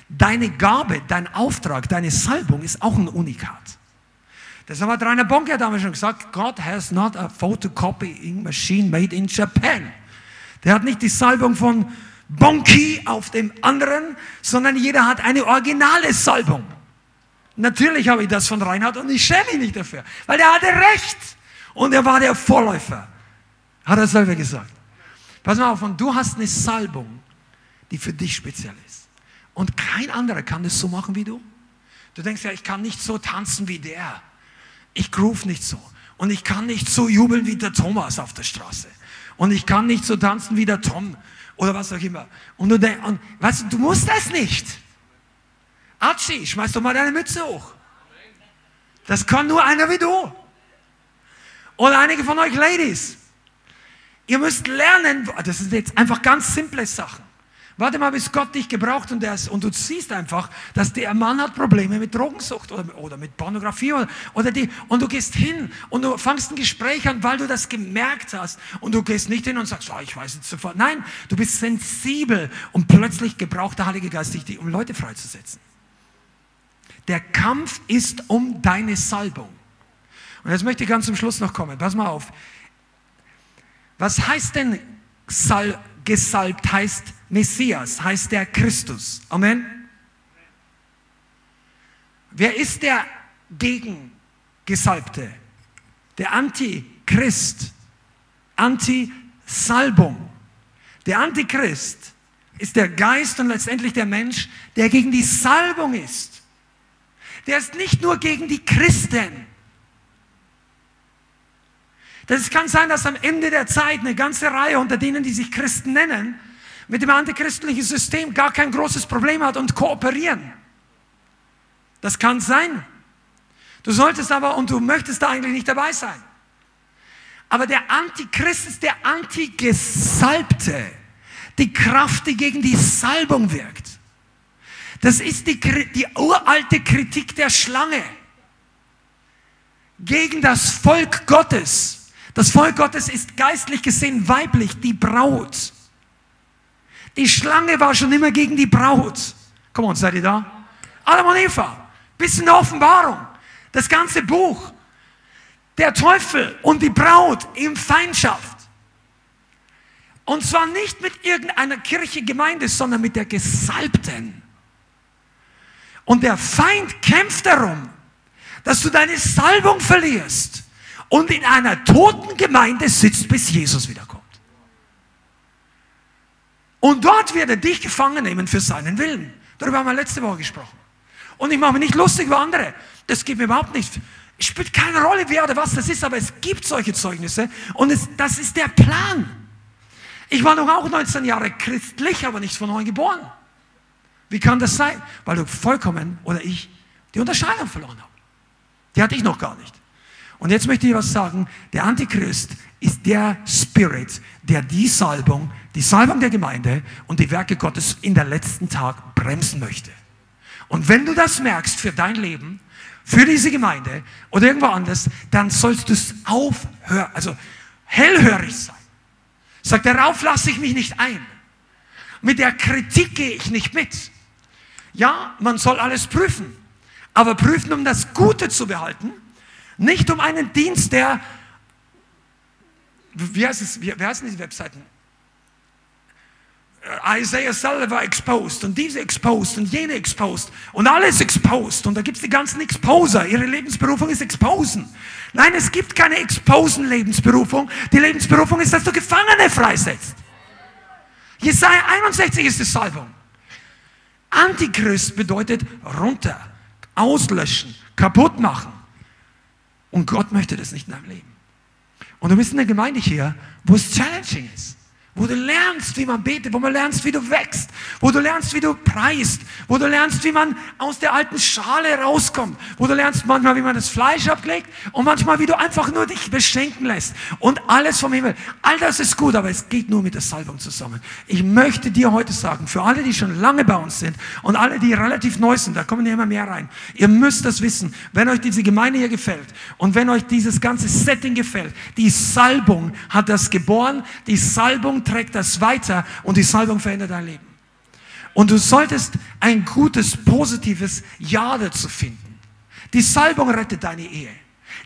Deine Gabe, dein Auftrag, deine Salbung ist auch ein Unikat. Das haben wir Rainer Bonke damals schon gesagt. God has not a photocopying machine made in Japan. Der hat nicht die Salbung von Bonki auf dem anderen, sondern jeder hat eine originale Salbung. Natürlich habe ich das von Reinhard und ich schäme mich nicht dafür, weil er hatte recht und er war der Vorläufer. Hat er selber gesagt. Pass mal auf, und du hast eine Salbung, die für dich speziell ist. Und kein anderer kann das so machen wie du. Du denkst ja, ich kann nicht so tanzen wie der. Ich groove nicht so. Und ich kann nicht so jubeln wie der Thomas auf der Straße. Und ich kann nicht so tanzen wie der Tom oder was auch immer. Und du denkst, und, weißt du, du musst das nicht. Archie, schmeiß doch mal deine Mütze hoch. Das kann nur einer wie du. Oder einige von euch Ladies. Ihr müsst lernen, das sind jetzt einfach ganz simple Sachen. Warte mal, bis Gott dich gebraucht und, ist, und du siehst einfach, dass der Mann hat Probleme mit Drogensucht oder, oder mit Pornografie oder, oder die, und du gehst hin und du fangst ein Gespräch an, weil du das gemerkt hast und du gehst nicht hin und sagst, oh, ich weiß jetzt sofort. Nein, du bist sensibel und plötzlich gebraucht der Heilige Geist dich, um Leute freizusetzen. Der Kampf ist um deine Salbung. Und jetzt möchte ich ganz zum Schluss noch kommen. Pass mal auf. Was heißt denn Sal gesalbt? Heißt Messias, heißt der Christus. Amen. Wer ist der Gegengesalbte? Der Antichrist. Anti-Salbung. Der Antichrist ist der Geist und letztendlich der Mensch, der gegen die Salbung ist der ist nicht nur gegen die Christen. Das kann sein, dass am Ende der Zeit eine ganze Reihe unter denen, die sich Christen nennen, mit dem antichristlichen System gar kein großes Problem hat und kooperieren. Das kann sein. Du solltest aber und du möchtest da eigentlich nicht dabei sein. Aber der Antichrist ist der Antigesalbte, die Kraft, die gegen die Salbung wirkt. Das ist die, die uralte Kritik der Schlange gegen das Volk Gottes. Das Volk Gottes ist geistlich gesehen weiblich, die Braut. Die Schlange war schon immer gegen die Braut. Komm on, seid ihr da? Adam und Eva, bisschen Offenbarung. Das ganze Buch. Der Teufel und die Braut in Feindschaft. Und zwar nicht mit irgendeiner Kirche, Gemeinde, sondern mit der Gesalbten. Und der Feind kämpft darum, dass du deine Salbung verlierst und in einer toten Gemeinde sitzt, bis Jesus wiederkommt. Und dort wird er dich gefangen nehmen für seinen Willen. Darüber haben wir letzte Woche gesprochen. Und ich mache mich nicht lustig über andere. Das geht mir überhaupt nicht. Es spielt keine Rolle, wer oder was das ist, aber es gibt solche Zeugnisse und es, das ist der Plan. Ich war noch auch 19 Jahre christlich, aber nicht von neuem geboren. Wie kann das sein? Weil du vollkommen oder ich die Unterscheidung verloren habe. Die hatte ich noch gar nicht. Und jetzt möchte ich was sagen. Der Antichrist ist der Spirit, der die Salbung, die Salbung der Gemeinde und die Werke Gottes in der letzten Tag bremsen möchte. Und wenn du das merkst für dein Leben, für diese Gemeinde oder irgendwo anders, dann sollst du es aufhören, also hellhörig sein. Sagt, darauf lasse ich mich nicht ein. Mit der Kritik gehe ich nicht mit. Ja, man soll alles prüfen, aber prüfen, um das Gute zu behalten, nicht um einen Dienst, der, wie heißt es, wie, wie heißen diese Webseiten? Äh, Isaiah selber exposed und diese exposed und jene exposed und alles exposed und da gibt es die ganzen Exposer. Ihre Lebensberufung ist Exposen. Nein, es gibt keine Exposen-Lebensberufung. Die Lebensberufung ist, dass du Gefangene freisetzt. Jesaja 61 ist die Salbung. Antichrist bedeutet runter, auslöschen, kaputt machen. Und Gott möchte das nicht in deinem Leben. Und du bist in der Gemeinde hier, wo es challenging ist wo du lernst, wie man betet, wo du lernst, wie du wächst, wo du lernst, wie du preist, wo du lernst, wie man aus der alten Schale rauskommt, wo du lernst manchmal, wie man das Fleisch ablegt und manchmal, wie du einfach nur dich beschenken lässt und alles vom Himmel. All das ist gut, aber es geht nur mit der Salbung zusammen. Ich möchte dir heute sagen, für alle, die schon lange bei uns sind und alle, die relativ neu sind, da kommen ja immer mehr rein, ihr müsst das wissen, wenn euch diese Gemeinde hier gefällt und wenn euch dieses ganze Setting gefällt, die Salbung hat das geboren, die Salbung trägt das weiter und die Salbung verändert dein Leben. Und du solltest ein gutes, positives Ja dazu finden. Die Salbung rettet deine Ehe.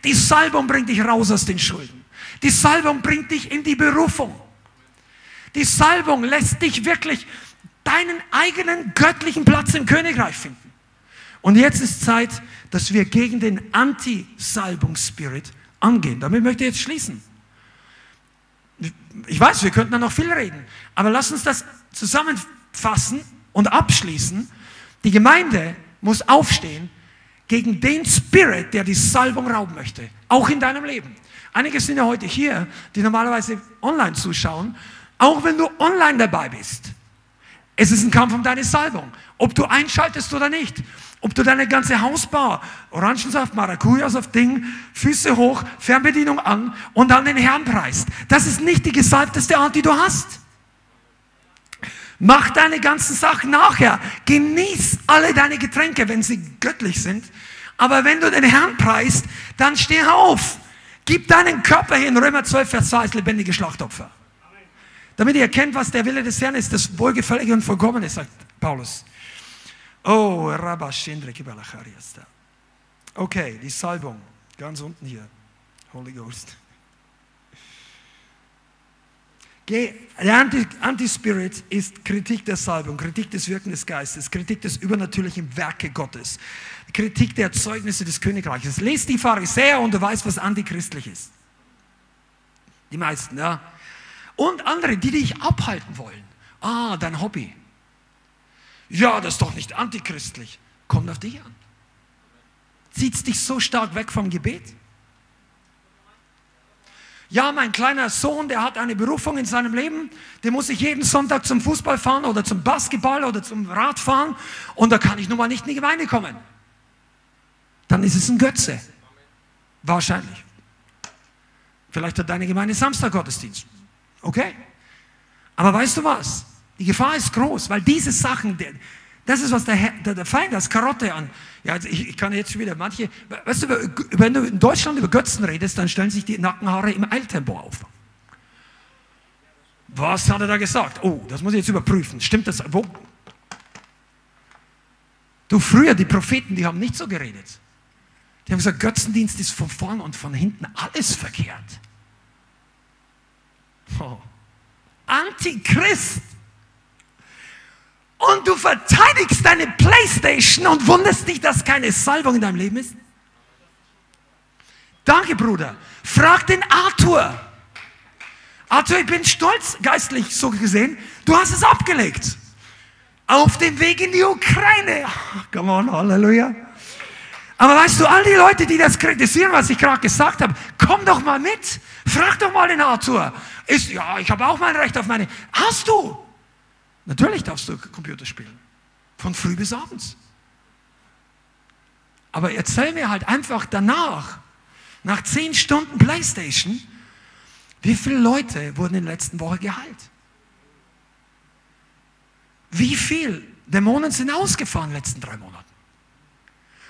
Die Salbung bringt dich raus aus den Schulden. Die Salbung bringt dich in die Berufung. Die Salbung lässt dich wirklich deinen eigenen göttlichen Platz im Königreich finden. Und jetzt ist Zeit, dass wir gegen den Anti-Salbungsspirit angehen. Damit möchte ich jetzt schließen. Ich weiß, wir könnten da noch viel reden, aber lass uns das zusammenfassen und abschließen. Die Gemeinde muss aufstehen gegen den Spirit, der die Salbung rauben möchte, auch in deinem Leben. Einige sind ja heute hier, die normalerweise online zuschauen, auch wenn du online dabei bist. Es ist ein Kampf um deine Salbung, ob du einschaltest oder nicht. Ob du deine ganze Hausbau, Orangensaft, Maracuja-Saft, Ding, Füße hoch, Fernbedienung an und dann den Herrn preist. Das ist nicht die gesalbteste Art, die du hast. Mach deine ganzen Sachen nachher. Genieß alle deine Getränke, wenn sie göttlich sind. Aber wenn du den Herrn preist, dann steh auf. Gib deinen Körper hin. Römer 12, Vers 2 ist lebendige Schlachtopfer. Damit ihr erkennt, was der Wille des Herrn ist, das Wohlgefällige und Vollkommene, sagt Paulus. Oh, Rabashindre Kibalachariasta. Okay, die Salbung. Ganz unten hier. Holy Ghost. Der Anti-Spirit ist Kritik der Salbung, Kritik des Wirken des Geistes, Kritik des übernatürlichen Werke Gottes, Kritik der Zeugnisse des Königreiches. Lest die Pharisäer und du weißt, was antichristlich ist. Die meisten, ja. Und andere, die dich abhalten wollen. Ah, dein Hobby. Ja, das ist doch nicht antichristlich. Kommt auf dich an. Zieht es dich so stark weg vom Gebet? Ja, mein kleiner Sohn, der hat eine Berufung in seinem Leben, der muss ich jeden Sonntag zum Fußball fahren oder zum Basketball oder zum Radfahren und da kann ich nun mal nicht in die Gemeinde kommen. Dann ist es ein Götze. Wahrscheinlich. Vielleicht hat deine Gemeinde Samstag Gottesdienst. Okay. Aber weißt du was? Die Gefahr ist groß, weil diese Sachen, das ist, was der, der, der Feind als Karotte an. Ja, also ich, ich kann jetzt schon wieder manche, weißt du, wenn du in Deutschland über Götzen redest, dann stellen sich die Nackenhaare im Eiltempo auf. Was hat er da gesagt? Oh, das muss ich jetzt überprüfen. Stimmt das? Wo? Du, früher, die Propheten, die haben nicht so geredet. Die haben gesagt, Götzendienst ist von vorn und von hinten alles verkehrt. Oh. Antichrist und du verteidigst deine Playstation und wunderst dich, dass keine Salbung in deinem Leben ist? Danke, Bruder. Frag den Arthur. Arthur, ich bin stolz, geistlich so gesehen, du hast es abgelegt. Auf dem Weg in die Ukraine. Come on, Halleluja. Aber weißt du, all die Leute, die das kritisieren, was ich gerade gesagt habe, komm doch mal mit. Frag doch mal den Arthur. Ist, ja, ich habe auch mein Recht auf meine. Hast du? Natürlich darfst du Computer spielen. Von früh bis abends. Aber erzähl mir halt einfach danach, nach zehn Stunden Playstation, wie viele Leute wurden in der letzten Woche geheilt? Wie viele Dämonen sind ausgefahren in den letzten drei Monaten?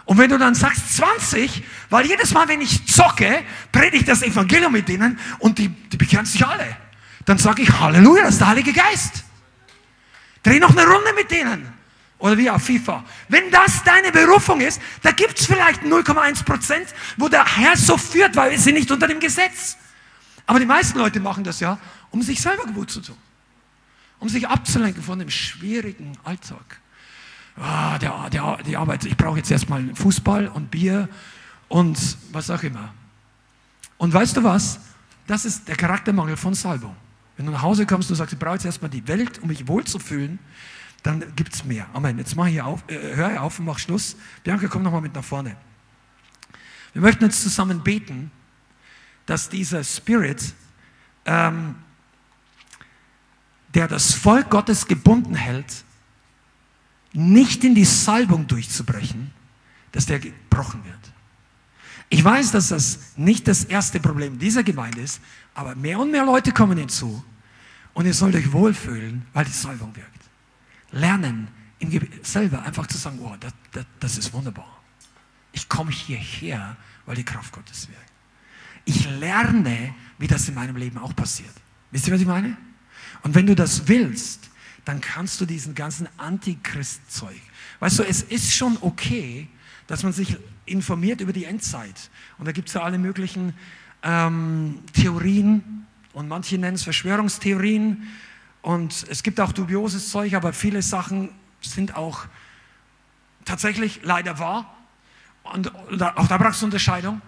Und wenn du dann sagst 20, weil jedes Mal, wenn ich zocke, predige ich das Evangelium mit denen und die, die bekehren sich alle. dann sage ich Halleluja, das ist der Heilige Geist. Dreh noch eine Runde mit denen. Oder wie auf FIFA. Wenn das deine Berufung ist, da gibt es vielleicht 0,1 Prozent, wo der Herr so führt, weil wir sind nicht unter dem Gesetz. Aber die meisten Leute machen das ja, um sich selber gut zu tun. Um sich abzulenken von dem schwierigen Alltag. Ah, der, der, die Arbeit, ich brauche jetzt erstmal Fußball und Bier und was auch immer. Und weißt du was? Das ist der Charaktermangel von Salbung. Wenn du nach Hause kommst und sagst, ich brauche jetzt erstmal die Welt, um mich wohlzufühlen, dann gibt es mehr. Amen. Jetzt mach hier auf, äh, hör auf und mach Schluss. Bianca, komm nochmal mit nach vorne. Wir möchten jetzt zusammen beten, dass dieser Spirit, ähm, der das Volk Gottes gebunden hält, nicht in die Salbung durchzubrechen, dass der gebrochen wird. Ich weiß, dass das nicht das erste Problem dieser Gemeinde ist, aber mehr und mehr Leute kommen hinzu und ihr sollt euch wohlfühlen, weil die Salbung wirkt. Lernen, selber einfach zu sagen, oh, das, das, das ist wunderbar. Ich komme hierher, weil die Kraft Gottes wirkt. Ich lerne, wie das in meinem Leben auch passiert. Wisst ihr, was ich meine? Und wenn du das willst, dann kannst du diesen ganzen Antichrist-Zeug. Weißt du, es ist schon okay, dass man sich informiert über die Endzeit. Und da gibt es ja alle möglichen ähm, Theorien und manche nennen es Verschwörungstheorien. Und es gibt auch dubioses Zeug, aber viele Sachen sind auch tatsächlich leider wahr. Und auch da brauchst du Unterscheidung.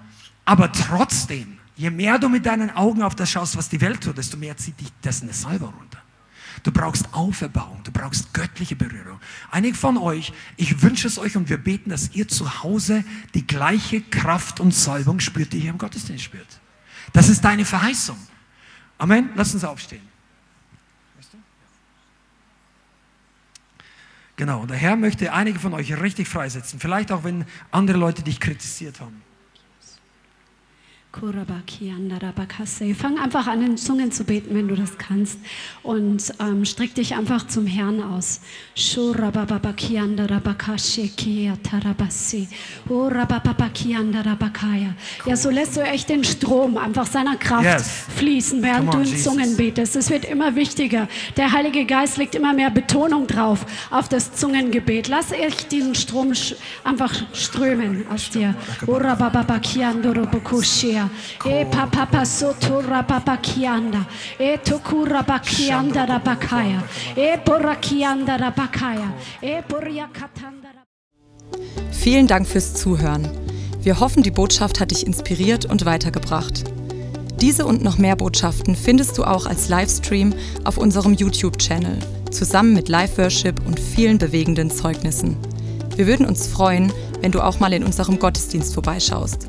Aber trotzdem, je mehr du mit deinen Augen auf das schaust, was die Welt tut, desto mehr zieht dich das eine Salbe runter. Du brauchst Auferbauung, du brauchst göttliche Berührung. Einige von euch, ich wünsche es euch und wir beten, dass ihr zu Hause die gleiche Kraft und Salbung spürt, die ihr im Gottesdienst spürt. Das ist deine Verheißung. Amen. Lass uns aufstehen. Genau, der Herr möchte einige von euch richtig freisetzen. Vielleicht auch, wenn andere Leute dich kritisiert haben. Fang einfach an, in Zungen zu beten, wenn du das kannst. Und ähm, streck dich einfach zum Herrn aus. Ja, so lässt du echt den Strom einfach seiner Kraft yes. fließen, während on, du in Zungen betest. Es wird immer wichtiger. Der Heilige Geist legt immer mehr Betonung drauf auf das Zungengebet. Lass echt diesen Strom einfach strömen aus dir. E papa sotura papa kianda. E tokura bakianda rabakaya. E borakianda rabakaya. E boriakatanda Vielen Dank fürs Zuhören. Wir hoffen, die Botschaft hat dich inspiriert und weitergebracht. Diese und noch mehr Botschaften findest du auch als Livestream auf unserem YouTube-Channel, zusammen mit Live-Worship und vielen bewegenden Zeugnissen. Wir würden uns freuen, wenn du auch mal in unserem Gottesdienst vorbeischaust.